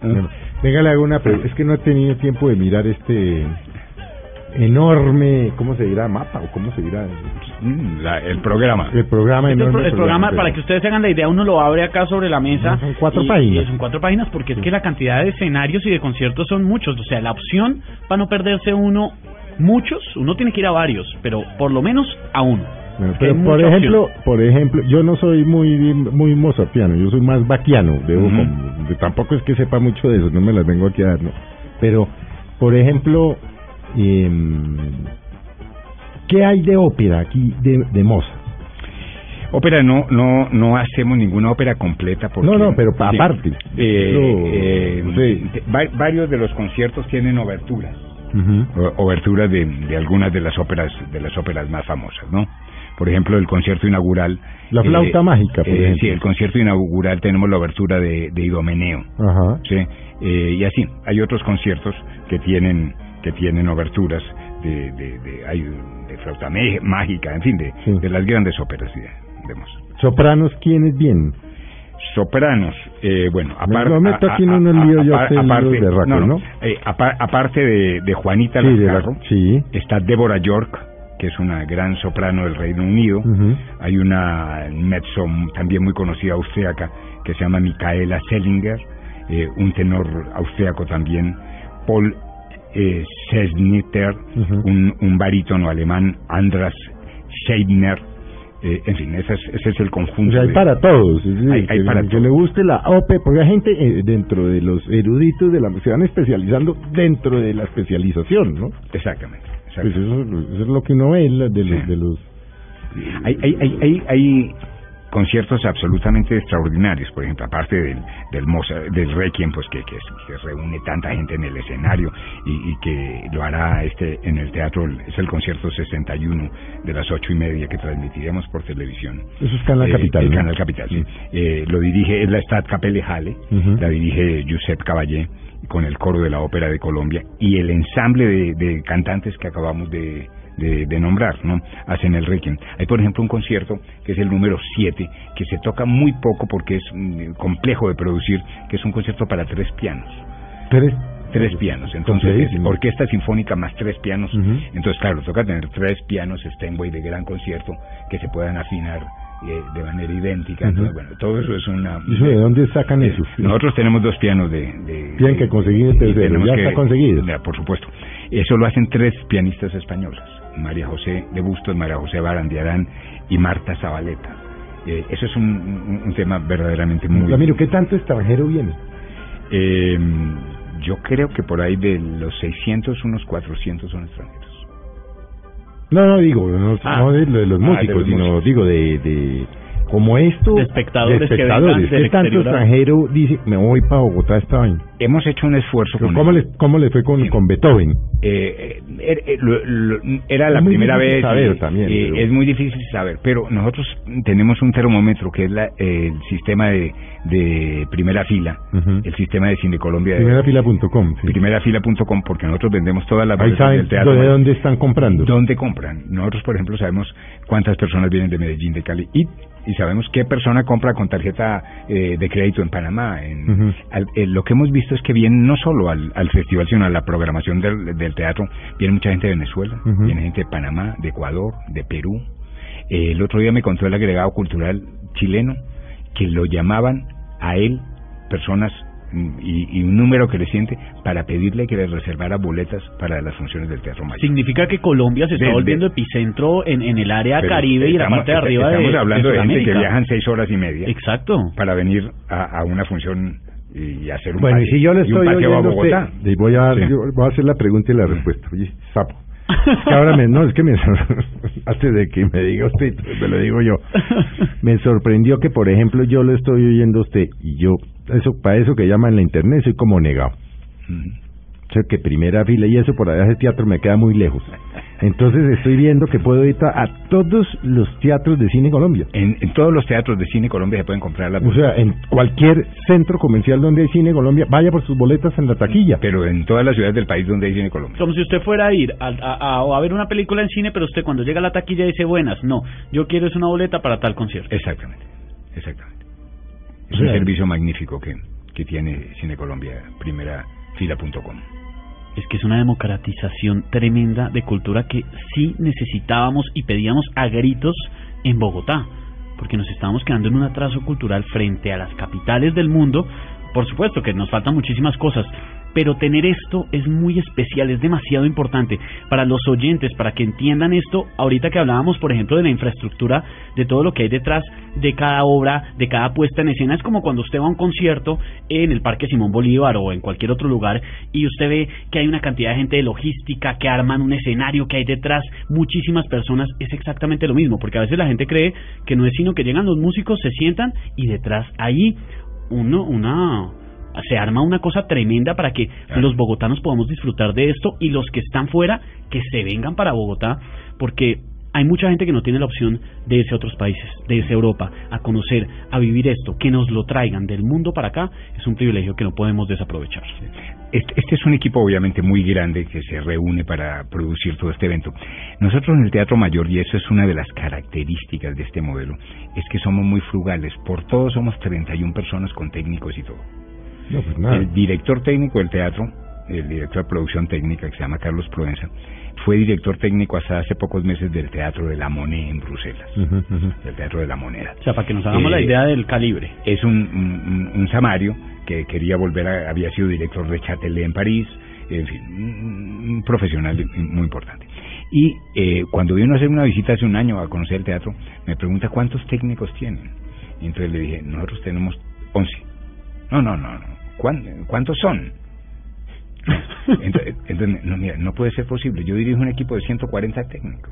Bueno, venga, le hago una pregunta. Es que no he tenido tiempo de mirar este enorme, ¿cómo se dirá? ¿Mapa o cómo se dirá? Mm, la- el programa. El programa Este enorme. el programa, para que ustedes se hagan la idea, uno lo abre acá sobre la mesa. Son cuatro y- páginas. y son cuatro páginas porque es que la cantidad de escenarios y de conciertos son muchos. O sea, la opción para no perderse uno, muchos, uno tiene que ir a varios, pero por lo menos a uno. Bueno, pero por ejemplo, opción. por ejemplo, yo no soy muy muy mozartiano, yo soy más baquiano, debo Ujú. com- de- tampoco es que sepa mucho de eso, no me las vengo aquí a dar, ¿no? Pero, por ejemplo, em, ¿qué hay de ópera aquí de, de Mozart? Ópera no no no hacemos ninguna ópera completa porque No, no, pero Sí. aparte. Eh, eh, sí. varios de los conciertos tienen oberturas o- oberturas de, de algunas de las óperas de las óperas más famosas no por ejemplo el concierto inaugural La flauta mágica, por eh, ejemplo. sí el concierto inaugural tenemos la obertura de, de Idomeneo Ajá. sí Eh, y así hay otros conciertos que tienen que tienen oberturas de de, de, hay de flauta mágica en fin de, Sí. de las grandes óperas de Mozart. Sopranos, ¿quiénes vienen? Sopranos, eh, bueno, aparte... eh, apa- aparte de, de Juanita Sí, de la- sí. está Deborah York, que es una gran soprano del Reino Unido. Hay una mezzo también muy conocida austríaca que se llama Micaela Sellinger, eh, un tenor austríaco también, Paul eh, Sesniter, Ujú. un, un barítono alemán, Andras Scheibner, eh, en fin, ese es, ese es el O conjunto. sea, hay de- para todos. es decir, Hay- hay que, para que le guste la OPE, porque hay gente eh, dentro de los eruditos de la se van especializando dentro de la especialización, ¿no? Exactamente. Pues exactamente. eso, eso es lo que uno ve de los, Sí. de los Hay, hay, hay, hay, hay conciertos absolutamente extraordinarios, por ejemplo, aparte del, del Mozart, del Requiem, pues que, que, que reúne tanta gente en el escenario y, y que lo hará este en el teatro, es el concierto 61 de las ocho y media que transmitiremos por televisión. Eso es Canal Eh, Capital, el ¿no? Canal Capital, sí. Eh, lo dirige, es la Stadtkapelle Halle, la dirige Giuseppe Caballé con el coro de la Ópera de Colombia y el ensamble de, de cantantes que acabamos de, de, de nombrar, ¿no? Hacen el Requiem. Hay, por ejemplo, un concierto que es el número 7, que se toca muy poco porque es mm, complejo de producir, que es un concierto para tres pianos. tres. Tres pianos, entonces es orquesta sinfónica más tres pianos. Entonces, claro, toca tener tres pianos Steinway de gran concierto que se puedan afinar eh, de manera idéntica. Entonces, bueno, todo eso es una... ¿Y eso de dónde sacan Eh, eso? Nosotros tenemos dos pianos de... de Tienen que conseguir el tercero, ya que- está conseguido. ya, por supuesto. Eso lo hacen tres pianistas españolas. María José de Bustos, María José Barandiarán y Marta Zabaleta. Eh, eso es un, un- un tema verdaderamente muy... Ramiro, ¿qué tanto extranjero viene? Eh, yo creo que por ahí de los 600, unos 400 son extranjeros. No, no digo, no, Ah. no de, de los Ah, de músicos, los sino músicos. digo de, de como esto De espectadores de que espectadores. del ¿Qué tanto exterior extranjero dice me voy para Bogotá esta vaina? Hemos hecho un esfuerzo con ¿Cómo le, ¿Cómo le fue con, Sí. con Beethoven? Eh, eh, er- eh, lo- lo- era la primera vez. saber también, pero- Es muy difícil saber, pero nosotros tenemos un termómetro que es la, eh, el sistema de, de primera fila, el sistema de Cine Colombia. Primerafila.com. Sí. Primerafila.com, porque nosotros vendemos todas las Ahí saben del teatro. de dónde están comprando. ¿Dónde compran? Nosotros, por ejemplo, sabemos cuántas personas vienen de Medellín, de Cali, y, y sabemos qué persona compra con tarjeta eh, de crédito en Panamá. En, al- eh, lo que hemos visto es que vienen no solo al, al festival, sino a la programación del, del teatro. Viene mucha gente de Venezuela, viene gente de Panamá, de Ecuador, de Perú. Eh, el otro día me contó el agregado cultural chileno que lo llamaban a él personas mm, y, y un número creciente para pedirle que le reservara boletas para las funciones del Teatro Mayor. Significa que Colombia se está De- de- volviendo epicentro en, en el área caribe y la estamos- parte de arriba de Estamos hablando de, gente que viajan seis horas y media Exacto. para venir a, a una función y hacer un Bueno, y paseo- si yo le estoy a usted, Bogotá. y voy a, Sí. yo voy a hacer la pregunta y la respuesta. Oye, sapo. Es que ahora me, no, es que me, antes de que me diga usted, me lo digo yo. Me sorprendió que, por ejemplo, yo lo estoy oyendo a usted y yo, eso, para eso que llaman la internet, soy como negado. O sea, que primera fila y eso por allá ese teatro me queda muy lejos. Entonces estoy viendo que puedo ir a todos los teatros de cine Colombia. En, en todos los teatros de cine Colombia se pueden comprar las O sea, en cualquier centro comercial donde hay cine Colombia, vaya por sus boletas en la taquilla. pero en todas las ciudades del país donde hay cine Colombia. Como si usted fuera a ir a, a- a- a ver una película en cine, pero usted cuando llega a la taquilla dice, buenas, no, yo quiero es una boleta para tal concierto. Exactamente, exactamente. Es O un servicio magnífico que, que tiene Cine Colombia, primerafila.com. Es que es una democratización tremenda de cultura que sí necesitábamos y pedíamos a gritos en Bogotá, porque nos estábamos quedando en un atraso cultural frente a las capitales del mundo. Por supuesto que nos faltan muchísimas cosas, pero tener esto es muy especial, es demasiado importante para los oyentes, para que entiendan esto. Ahorita que hablábamos, por ejemplo, de la infraestructura, de todo lo que hay detrás de cada obra, de cada puesta en escena, es como cuando usted va a un concierto en el Parque Simón Bolívar o en cualquier otro lugar y usted ve que hay una cantidad de gente de logística, que arman un escenario, que hay detrás muchísimas personas, es exactamente lo mismo, porque a veces la gente cree que no es sino que llegan los músicos, se sientan y detrás hay uno, una se arma una cosa tremenda para que los bogotanos podamos disfrutar de esto y los que están fuera que se vengan para Bogotá porque hay mucha gente que no tiene la opción de irse a otros países, de irse a Europa, a conocer, a vivir esto, que nos lo traigan del mundo para acá, es un privilegio que no podemos desaprovechar. Este, este es un equipo obviamente muy grande que se reúne para producir todo este evento. Nosotros en el Teatro Mayor, y eso es una de las características de este modelo, es que somos muy frugales. Por todo somos 31 personas con técnicos y todo. No, pues nada. El director técnico del teatro, el director de producción técnica que se llama Carlos Provenza, fue director técnico hasta hace pocos meses del Teatro de la Moneda en Bruselas, ujú. del Teatro de la Moneda. O sea, para que nos hagamos la Eh, idea del calibre. Es un, un, un- un samario que quería volver a, había sido director de Châtelet en París, en fin, un, un profesional muy importante. Y eh, cuando vino a hacer una visita hace un año a conocer el teatro, me pregunta cuántos técnicos tienen. Y entonces le dije, nosotros tenemos 11. No, no, no, no. ¿Cuán- ¿Cuántos son? Entonces, entonces, no, mira, no puede ser posible. Yo dirijo un equipo de 140 técnicos.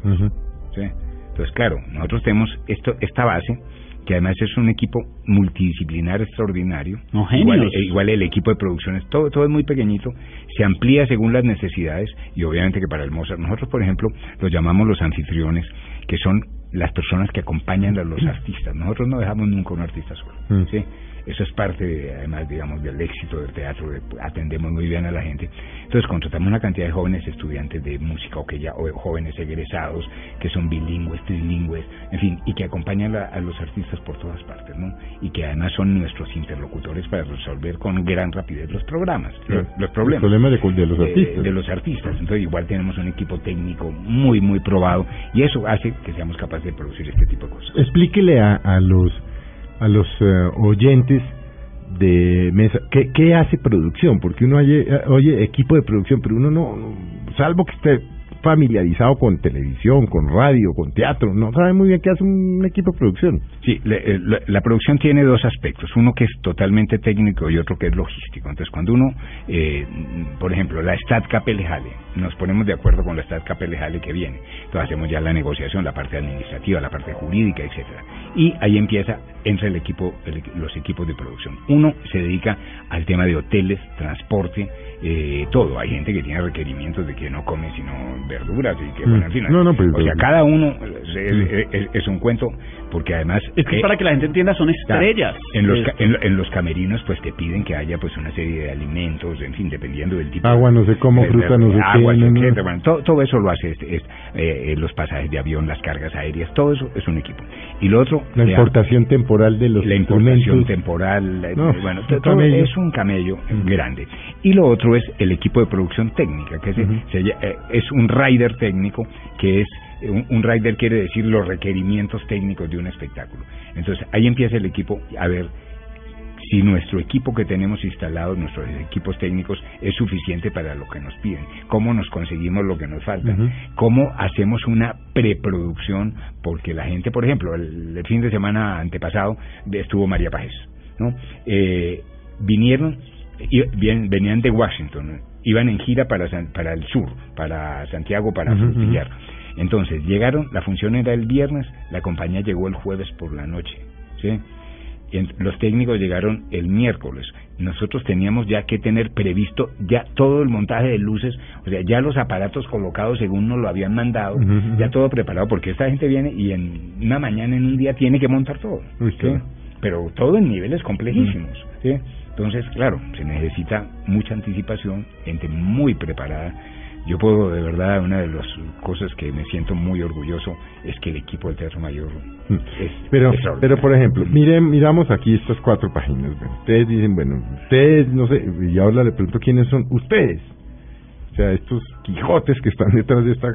¿sí? Entonces, claro, nosotros tenemos esto, esta base, que además es un equipo multidisciplinar extraordinario. No, igual, eh, igual el equipo de producciones, todo, todo es muy pequeñito, se amplía según las necesidades y obviamente que para el Mozart, nosotros por ejemplo los llamamos los anfitriones, que son las personas que acompañan a los artistas. Nosotros no dejamos nunca un artista solo. Mm. ¿sí? Eso es parte, de, además, digamos, del éxito del teatro, de- atendemos muy bien a la gente. Entonces, contratamos una cantidad de jóvenes estudiantes de música o que ya, o jóvenes egresados, que son bilingües, trilingües, en fin, y que acompañan a, a los artistas por todas partes, ¿no? Y que además son nuestros interlocutores para resolver con gran rapidez los programas, los, los problemas. Los problemas de, de los de- artistas. de los artistas. Entonces, igual tenemos un equipo técnico muy, muy probado, y eso hace que seamos capaces de producir este tipo de cosas. Explíquele a, a los a los eh, oyentes de mesa. ¿qué, qué hace producción porque uno oye, eh, oye equipo de producción pero uno no, no- salvo que esté familiarizado con televisión con radio con teatro no sabe muy bien qué hace un equipo de producción Sí, le- eh, la, producción tiene dos aspectos, uno que es totalmente técnico y otro que es logístico. Entonces, cuando uno, eh, por ejemplo, la Stadtkapelle nos ponemos de acuerdo con la Stadtkapelle que viene, entonces hacemos ya la negociación, la parte administrativa, la parte jurídica, etcétera. Y ahí empieza, entra el equipo, el los equipos de producción. Uno se dedica al tema de hoteles, transporte, eh, todo. Hay gente que tiene requerimientos de que no come sino verduras y que, Mm. bueno, en fin. No, no, pero- o sea, cada uno es, es- es- es un cuento, porque además Es que eh, para que la gente entienda son estrellas. en los, en, en los camerinos pues te piden que haya pues una serie de alimentos, en fin, dependiendo del tipo. Agua no sé cómo, de- fruta de- no sé qué, no, etcétera. Bueno, todo, todo eso lo hace este, es, eh, eh, los pasajes de avión, las cargas aéreas, todo eso es un equipo. Y lo otro, la importación temporal de los la importación temporal, bueno, todo es un camello Mm. grande. Y lo otro es el equipo de producción técnica, que es, se eh, es un rider técnico, que es eh, un, un rider quiere decir los requerimientos técnicos de un espectáculo. Entonces ahí empieza el equipo a ver si nuestro equipo que tenemos instalado, nuestros equipos técnicos, es suficiente para lo que nos piden, cómo nos conseguimos lo que nos falta, cómo hacemos una preproducción, porque la gente, por ejemplo, el, el fin de semana antepasado estuvo María Pajés, ¿no? Eh, vinieron, bien- venían de Washington, iban en gira para, San- para el sur, para Santiago, para ujú. Frutillar. Entonces, llegaron, la función era el viernes, la compañía llegó el jueves por la noche, ¿sí? Los técnicos llegaron el miércoles. Nosotros teníamos ya que tener previsto ya todo el montaje de luces, o sea, ya los aparatos colocados según nos lo habían mandado, ya todo preparado, porque esta gente viene y en una mañana, en un día, tiene que montar todo. Uy, ¿sí? claro. Pero todo en niveles complejísimos. ¿sí? Entonces, claro, se necesita mucha anticipación, gente muy preparada. Yo puedo, de verdad, una de las cosas que me siento muy orgulloso es que el equipo del Teatro Mayor Mm. es Pero, pero por ejemplo, miren, miramos aquí estas cuatro páginas. Ustedes dicen, bueno, ustedes, no sé, y ahora le pregunto quiénes son ustedes. O sea, estos Quijotes que están detrás de esta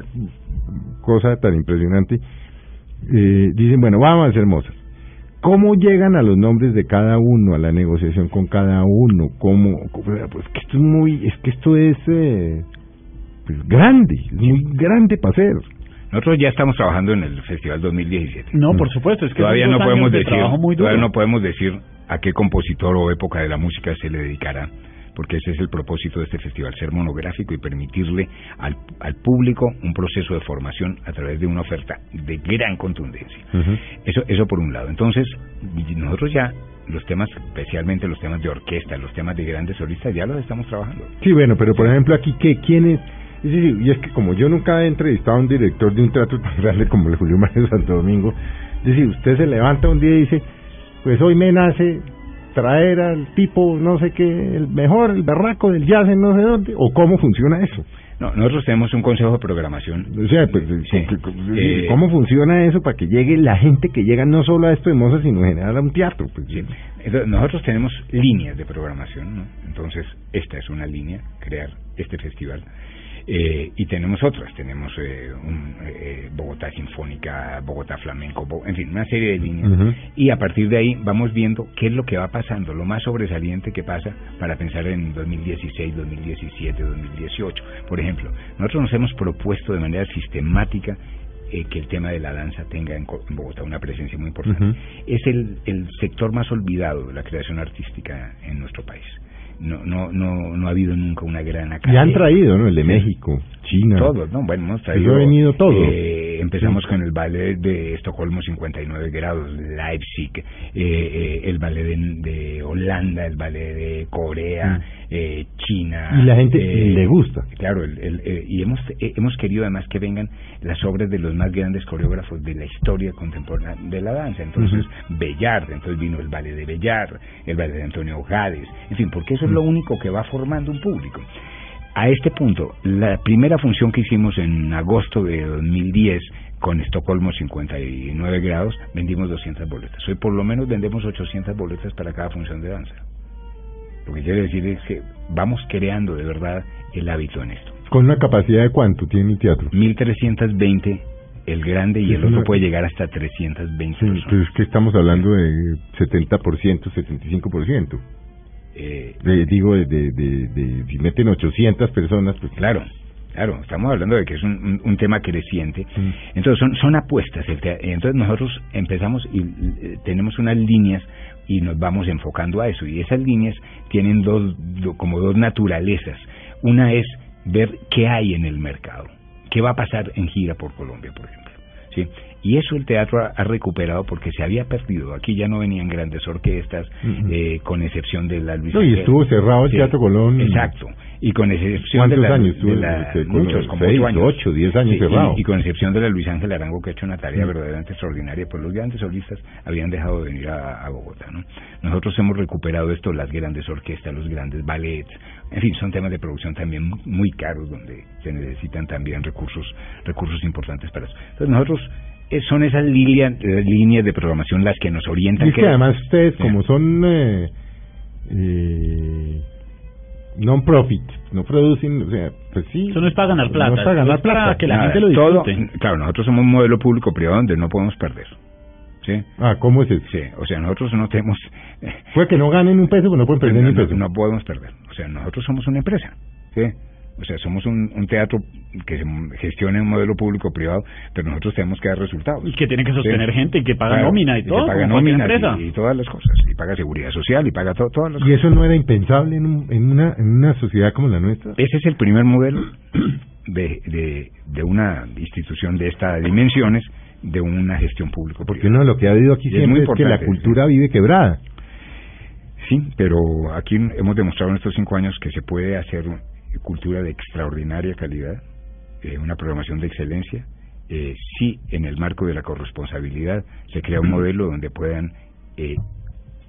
cosa tan impresionante, eh, dicen, bueno, vamos a hacer Mozart. ¿Cómo llegan a los nombres de cada uno, a la negociación con cada uno? ¿Cómo? cómo- Pues que esto es muy, es que esto es eh, pues, grande, es muy grande para hacer. Nosotros ya estamos trabajando en el Festival 2017. No, por supuesto, es que todavía no podemos de decir, todavía no podemos decir a qué compositor o época de la música se le dedicará, porque ese es el propósito de este festival, ser monográfico y permitirle al, al público un proceso de formación a través de una oferta de gran contundencia. Eso, eso por un lado. Entonces, nosotros ya los temas, especialmente los temas de orquesta, los temas de grandes solistas, ya los estamos trabajando. Sí, bueno, pero por ejemplo aquí, ¿qué, ¿quién es? Y es que como yo nunca he entrevistado a un director de un teatro tan grande como el Julio Mario Santo Domingo, es decir, usted se levanta un día y dice, pues hoy me nace traer al tipo, no sé qué, el mejor, el berraco del jazz en no sé dónde, o cómo funciona eso. No, nosotros tenemos un consejo de programación. O sea, pues, Sí. ¿cómo- cómo- Eh, ¿cómo funciona eso para que llegue la gente que llega no solo a esto de Mozart, sino en general a un teatro? Pues, Sí. Entonces, nosotros tenemos líneas de programación, ¿no? Entonces, esta es una línea, crear este festival. Eh, y tenemos otras, tenemos eh, un, eh, Bogotá Sinfónica, Bogotá Flamenco, Bo- en fin, una serie de líneas. Y a partir de ahí vamos viendo qué es lo que va pasando, lo más sobresaliente que pasa para pensar en 2016, 2017, 2018. Por ejemplo, nosotros nos hemos propuesto de manera sistemática eh, que el tema de la danza tenga en, Bogotá una presencia muy importante. Es el, el sector más olvidado de la creación artística en nuestro país. No, no, no, no ha habido nunca una gran y academia. han traído, ¿no? El de Sí. México, China. Todos, ¿no? Bueno, hemos traído... Eso ha venido todo. eh, empezamos con el ballet de Estocolmo 59 grados, Leipzig, eh, eh, el ballet de, de Holanda, el ballet de Corea, Mm. Eh, China. Y la gente eh, le gusta. Claro, el- el- eh, y hemos, eh, hemos querido además que vengan las obras de los más grandes coreógrafos de la historia contemporánea de la danza. Entonces, Bellard, entonces vino el ballet de Bellard, el ballet de Antonio Gades, en fin, porque eso es lo único que va formando un público. A este punto, la primera función que hicimos en agosto de 2010 con Estocolmo 59 grados, vendimos 200 boletas. Hoy por lo menos vendemos 800 boletas para cada función de danza. Lo que quiere decir es que vamos creando de verdad el hábito en esto. ¿Con una capacidad de cuánto tiene el teatro? 1320 el grande y Sí, el otro una- puede llegar hasta 320 Sí, personas. pero es que estamos hablando de 70%, 75%. Eh, Eh, digo, de, de, de, de- si meten 800 personas, pues Claro, claro, estamos hablando de que es un, un- un tema creciente. Mm. Entonces son, son apuestas. Entonces nosotros empezamos y eh, tenemos unas líneas y nos vamos enfocando a eso. Y esas líneas tienen dos, do- como dos naturalezas. Una es ver qué hay en el mercado, qué va a pasar en gira por Colombia, por ejemplo. ¿Sí? Y eso el teatro ha, ha recuperado porque se había perdido. Aquí ya no venían grandes orquestas, eh, con excepción de la Luis No, y Ángel. estuvo cerrado el Sí, Teatro Colón. Exacto. Y con excepción de ¿Cuántos la, años de la- Este, muchos, con como seis, ocho años. ocho, diez años Sí, y- cerrado. Y, con excepción de la Luis Ángel Arango que ha hecho una tarea verdaderamente extraordinaria, pues los grandes solistas habían dejado de venir a, a Bogotá, ¿no? Nosotros hemos recuperado esto, las grandes orquestas, los grandes ballets, en fin, son temas de producción también mu- muy caros donde se necesitan también recursos, recursos importantes para eso. Entonces nosotros eh, son esas líneas, eh, líneas de programación las que nos orientan. Y es que que- además ustedes, Sí. como son eh, eh, non-profit, no producen, o sea, pues sí. Eso no es para ganar plata, No es para ganar es para plata. que la Nada, gente lo todo- disfrute. claro, nosotros somos un modelo público-privado donde no podemos perder. ¿Sí? Ah, ¿cómo es eso? Sí, o sea, nosotros no tenemos... Fue que no ganen un peso, pero no pueden perder no, ni no- peso. no podemos perder. O sea, nosotros somos una empresa. ¿Sí? O sea, somos un, un teatro que se gestiona un modelo público-privado, pero nosotros tenemos que dar resultados. Y que tiene que sostener Sí. gente y que paga Claro, nómina y que todo, paga como cualquier nómina empresa. y, y todas las cosas. Y paga seguridad social y paga to- todas las Y eso no era impensable en, un- en, una, en una sociedad como la nuestra. Ese es el primer modelo de, de, de una institución de estas dimensiones, de una gestión público. Porque uno lo que ha habido aquí es muy es, que la importante, cultura vive quebrada. Sí, pero aquí hemos demostrado en estos cinco años que se puede hacer cultura de extraordinaria calidad, eh, una programación de excelencia, eh, si en el marco de la corresponsabilidad se crea un modelo donde puedan eh,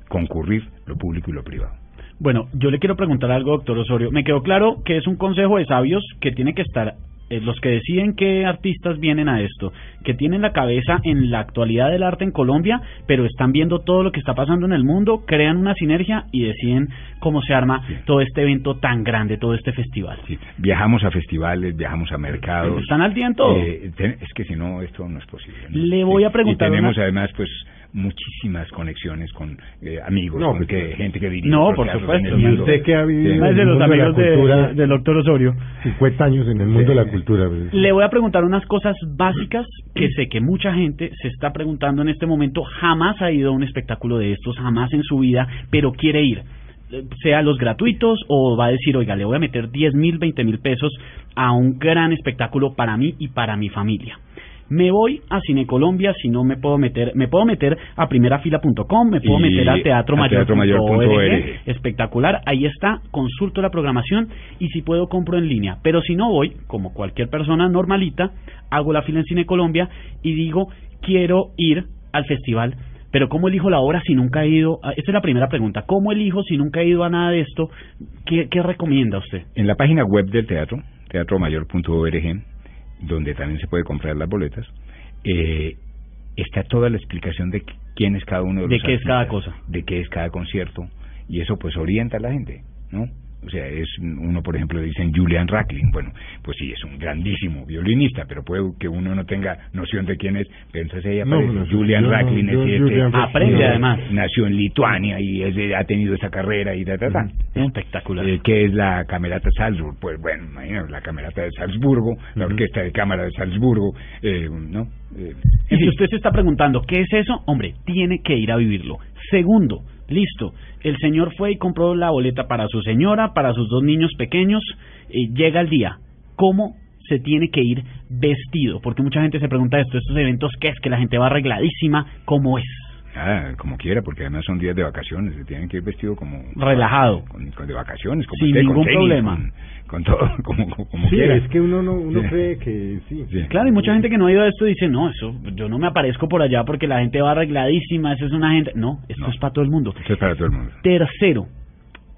concurrir lo público y lo privado. Bueno, yo le quiero preguntar algo, doctor Osorio. Me quedó claro que es un consejo de sabios que tiene que estar los que deciden qué artistas vienen a esto, que tienen la cabeza en la actualidad del arte en Colombia, pero están viendo todo lo que está pasando en el mundo, crean una sinergia y deciden cómo se arma Sí. todo este evento tan grande, todo este festival. Sí, viajamos a festivales, viajamos a mercados. Están al día en todo. Eh, es que si no, esto no es posible. ¿no? Le voy a preguntar Y tenemos una- además, pues, muchísimas conexiones con eh, amigos, No, con pues, que, gente que dirige No, por supuesto. en el Y mundo. usted que ha vivido Sí. en Más el de los mundo de la amigos de- cultura, de- del doctor Osorio. 50 años en el mundo de la cultura. pues. Le voy a preguntar unas cosas básicas que sé que mucha gente se está preguntando en este momento. Jamás ha ido a un espectáculo de estos, jamás en su vida, pero quiere ir. Sea los gratuitos o va a decir, oiga, le voy a meter 10 mil, 20 mil pesos a un gran espectáculo para mí y para mi familia. Me voy a Cine Colombia, si no me puedo meter, me puedo meter a primerafila.com, me puedo Y meter a teatromayor.org, teatromayor.org. espectacular, ahí está, consulto la programación y si puedo compro en línea. Pero si no voy, como cualquier persona normalita, hago la fila en Cine Colombia y digo, quiero ir al festival. Pero ¿cómo elijo la obra si nunca he ido? a- Esta es la primera pregunta. ¿Cómo elijo si nunca he ido a nada de esto? ¿Qué, qué recomienda usted? En la página web del teatro, teatromayor.org, donde también se puede comprar las boletas, eh, está toda la explicación de qu- quién es cada uno de ¿De los qué es cada artistas, cosa? de qué es cada concierto, y eso pues orienta a la gente, ¿no? O sea, es uno, por ejemplo, dicen Julian Racklin. Bueno, pues sí, es un grandísimo violinista, pero puede que uno no tenga noción de quién es. Pero entonces ahí No, aparece no, Julian no- Racklin, es este, Julian Aprende no- además. nació en Lituania y es de- ha tenido esa carrera y ta, ta, ta. Espectacular. Eh, ¿Qué es la Camerata Salzburg? Pues bueno, imagínate, la Camerata de Salzburgo, la. Orquesta de Cámara de Salzburgo, eh, ¿no? Eh, Y en si usted se está preguntando, ¿qué es eso? Hombre, tiene que ir a vivirlo. Segundo, listo, el señor fue y compró la boleta para su señora, para sus dos niños pequeños, y llega el día. ¿Cómo se tiene que ir vestido? Porque mucha gente se pregunta esto, estos eventos, ¿qué es? Que la gente va arregladísima, ¿cómo es? Nada, como quiera, porque además son días de vacaciones, se tienen que ir vestido como... Relajado. Con, con de vacaciones, como Sin usted, con ningún tenis, problema. Con, con todo, como, como, como Sí, quiera. es que uno no uno Sí. cree que sí. Sí. Claro, y mucha gente que no ha ido a esto dice, no, eso, yo no me aparezco por allá porque la gente va arregladísima, eso es una gente... No, esto No. es para todo el mundo. Esto es para todo el mundo. Tercero,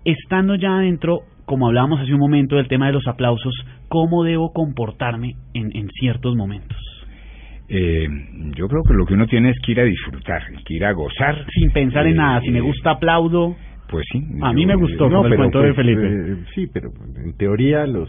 estando ya adentro, como hablábamos hace un momento del tema de los aplausos, ¿cómo debo comportarme en, en ciertos momentos? Eh, yo creo que lo que uno tiene es que ir a disfrutar, que ir a gozar. Sin pensar en Eh, nada, si me gusta aplaudo, Pues sí. A mí yo- me gustó. como el cuento de Felipe. eh, sí, pero en teoría los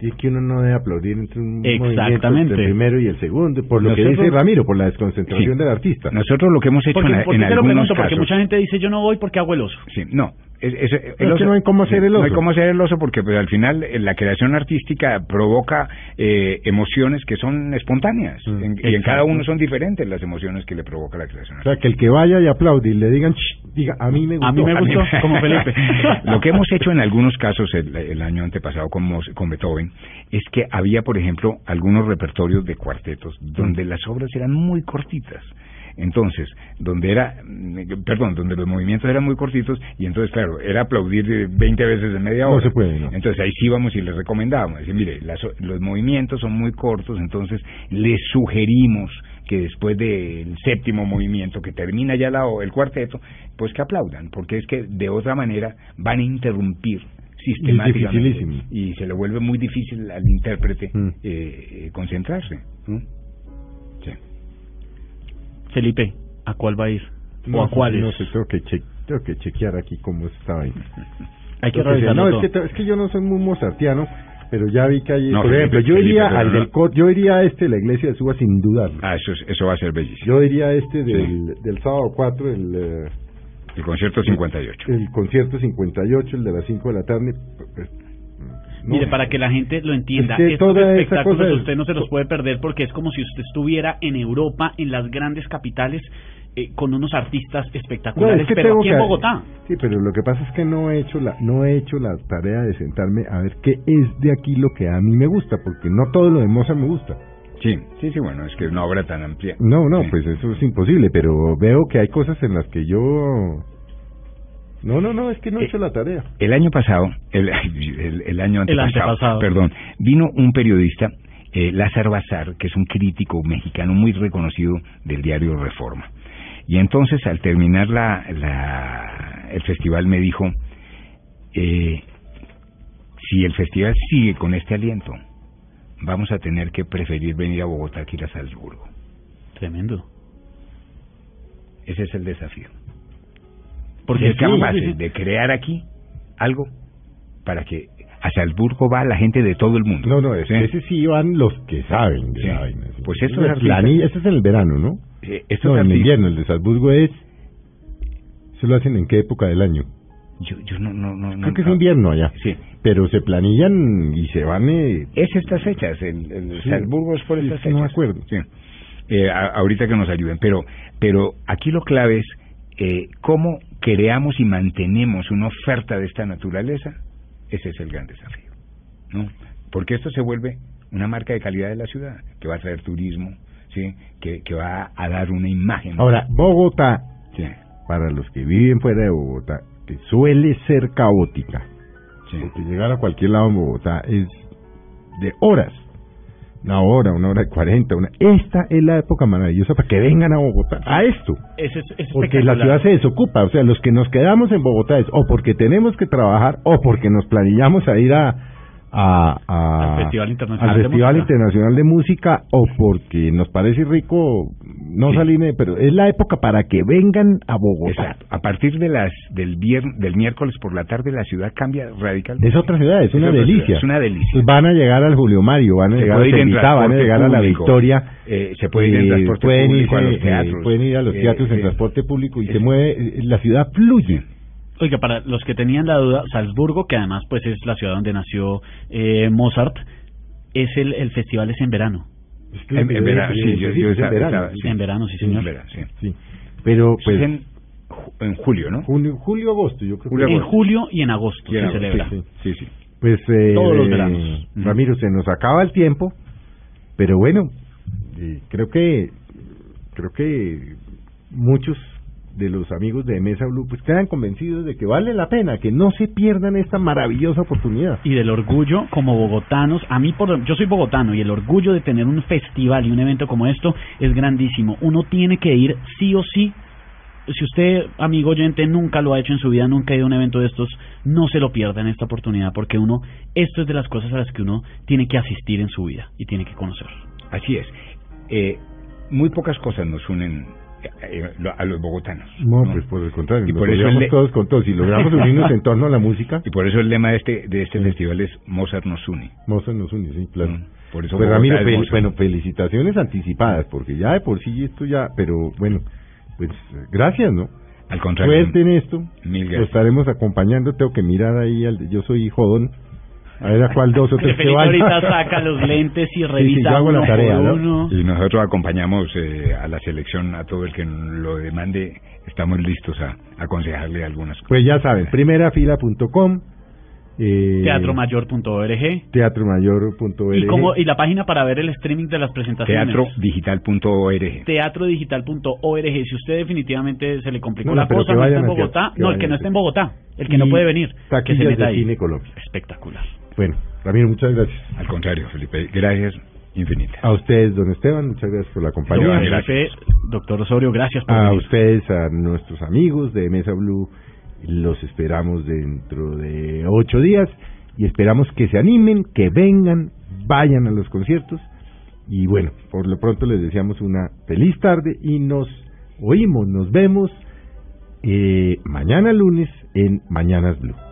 es que uno no debe aplaudir entre un Exactamente. el primero y el segundo, por lo que dice Ramiro, por la desconcentración Sí. del artista. Nosotros lo que hemos hecho porque, en, ¿por en algunos pregunto? Porque casos... mucha gente dice, yo no voy porque hago el oso. Sí, no. Es, es- el que oso- no hay cómo hacer el No hay oso. cómo hacer el oso porque pues, al final eh, la creación artística provoca eh, emociones que son espontáneas Mm, En- y en cada uno son diferentes las emociones que le provoca la creación O sea, artística. que el que vaya y aplaude y le digan, "Shh", diga, a mí me gustó. A mí me gustó, como Felipe. Lo que hemos hecho en algunos casos el, el año antepasado con, Mos- con Beethoven es que había, por ejemplo, algunos repertorios de cuartetos donde las obras eran muy cortitas. Entonces, donde era, perdón, donde los movimientos eran muy cortitos y entonces, claro, era aplaudir eh, 20 veces en media No hora. se puede, no. Entonces ahí sí íbamos y les recomendábamos, decir, mire, las- los movimientos son muy cortos, entonces les sugerimos que después del séptimo movimiento que termina ya la, el cuarteto, pues que aplaudan, porque es que de otra manera van a interrumpir sistemáticamente dificilísimo. y se le vuelve muy difícil al intérprete Mm. eh, eh, concentrarse. ¿no? Sí. Felipe, ¿a cuál va a ir? No, ¿O a sí, cuáles? No sé, tengo que, che- tengo que chequear aquí cómo está ahí. Hay que revisarlo No, todo. es que, es que yo no soy muy mozartiano, pero ya vi que hay, No, por Felipe, ejemplo, yo Felipe, iría pero al no- del Co- yo iría a este, la iglesia de Suba, sin dudarlo. Ah, eso, es- eso va a ser bellísimo. Yo iría a este del, del sábado 4, el, eh, El concierto 58. el concierto 58, el de las 5 de la tarde. pues, no. Mire, para que la gente lo entienda, Es que estos toda esa espectáculos es- usted no se los puede perder porque es como si usted estuviera en Europa, en las grandes capitales, eh, con unos artistas No, espectaculares, es que pero tengo aquí que- en Bogotá. Sí, pero lo que pasa es que no he hecho la no he hecho la tarea de sentarme a ver qué es de aquí lo que a mí me gusta, porque no todo lo de Mozart me gusta. Sí, sí, sí, bueno, es que es una obra tan amplia. No, no, Sí. pues eso es imposible, pero veo que hay cosas en las que yo No, no, no, es que no he Eh, hecho la tarea. El año pasado, el, el, el año El antepasado. perdón, vino un periodista, eh, Lázaro Bazar, que es un crítico mexicano muy reconocido del diario Reforma. Y entonces, al terminar la, la, el festival, me dijo, eh, si el festival sigue con este aliento, vamos a tener que preferir venir a Bogotá que ir a Salzburgo. Tremendo. Ese es el desafío. Porque es sí. de crear aquí algo para que a Salzburgo va la gente de todo el mundo. No, no, ese sí van los que saben de Sí. la vaina. Pues eso es es la artista. ni- ese es en el verano, ¿no? Eh, estos No, en artistas- invierno, el de Salzburgo es... ¿Se lo hacen en qué época del año? Yo, yo no, no, no, no- Creo que es no. invierno allá. Sí. Pero se planillan y se van... Eh, Es estas fechas, el, el Sí. Salzburgo es por estas es que no fechas. me acuerdo. Sí. Eh, a- ahorita que nos ayuden, pero, pero aquí lo clave es eh, cómo creamos y mantenemos una oferta de esta naturaleza. Ese es el gran desafío, ¿no? Porque esto se vuelve una marca de calidad de la ciudad, que va a traer turismo, sí, que, que va a dar una imagen. Ahora, Bogotá, sí, para los que viven fuera de Bogotá, que suele ser caótica, sí. porque llegar a cualquier lado en Bogotá es de horas. Una hora, una hora y cuarenta. Una... Esta es la época maravillosa para que vengan a Bogotá, a esto. Es, es, es Porque la ciudad se desocupa. O sea, los que nos quedamos en Bogotá es o porque tenemos que trabajar o porque nos planillamos a ir a, a, a- Al Festival Internacional al de Festival Música. Internacional de Música o porque nos parece rico no Sí. salir, de- pero es la época para que vengan a Bogotá. Exacto. A partir de las del vier- del miércoles por la tarde la ciudad cambia radicalmente. Es otra ciudad, es, una otra delicia. ciudad, es una delicia. Pues van a llegar al Julio Mario, van a Se llegar a van a llegar a la público, Victoria. eh, se puede ir en eh, transporte pueden público a irse, los teatros. eh, pueden ir a los eh, teatros en eh, transporte público y es- se mueve, eh, la ciudad fluye. Oiga, para los que tenían la duda, Salzburgo, que además pues es la ciudad donde nació eh, Mozart, es el, el festival es en verano. En, en verano, sí, yo, yo es en estaba- verano, estaba- sí. En verano, sí, señor. En verano, sí. Sí. Pero Pues en, en julio, ¿no? junio, julio, agosto, yo creo Julio, que En agosto. julio y en agosto Y en se agosto, celebra. sí, Sí, sí. Pues eh, Todos los veranos. Ramiro, se nos acaba el tiempo, pero bueno, eh, creo que creo que muchos de los amigos de Mesa Blue pues quedan convencidos de que vale la pena, que no se pierdan esta maravillosa oportunidad. y del orgullo como bogotanos. A mí, por, yo soy bogotano y el orgullo de tener un festival y un evento como esto es grandísimo. Uno tiene que ir sí o sí. Si usted, amigo oyente, nunca lo ha hecho en su vida, nunca ha ido a un evento de estos, no se lo pierda en esta oportunidad, porque uno, esto es de las cosas a las que uno tiene que asistir en su vida y tiene que conocer. Así es. Eh, muy pocas cosas nos unen eh, lo- a los bogotanos. No, pues por el contrario, Y por eso le- todos con todos. Si logramos unirnos en torno a la música, Y por eso el lema de este de este festival es Mozart nos une. Mozart nos une, sí, claro. Mm, Por eso Pues Ramiro, fel- Mozart. bueno, felicitaciones anticipadas, porque ya de por sí esto ya, pero bueno, pues gracias, ¿no? Al contrario. Suerte en esto. Mil Lo gracias. estaremos acompañando. Tengo que mirar ahí. Al, yo soy jodón. A ver a cuál dos o tres que vaya. ahorita saca los lentes y sí, revisa yo hago la uno tarea, por ¿no? uno. Y nosotros acompañamos eh, a la selección, a todo el que lo demande, estamos listos a aconsejarle algunas cosas. Pues ya saben, primerafila.com, eh, Teatromayor.org teatromayor.org. y como y la página para ver el streaming de las presentaciones. Teatrodigital.org. teatrodigital.org. Si usted definitivamente se le complicó No, la cosa, no está en Bogotá, no, el que no al está en Bogotá, el que no puede venir, que se meta de ahí. Cine Colombia. Espectacular. Bueno, Ramiro, muchas gracias. Al contrario, Felipe, gracias infinitas. A ustedes, don Esteban, muchas gracias por la compañía. Gracias. jefe, doctor Osorio, gracias por A venir. ustedes, a nuestros amigos de Mesa Blue, los esperamos dentro de ocho días y esperamos que se animen, que vengan, vayan a los conciertos y bueno, por lo pronto les deseamos una feliz tarde y nos oímos, nos vemos eh, mañana lunes en Mañanas Blue.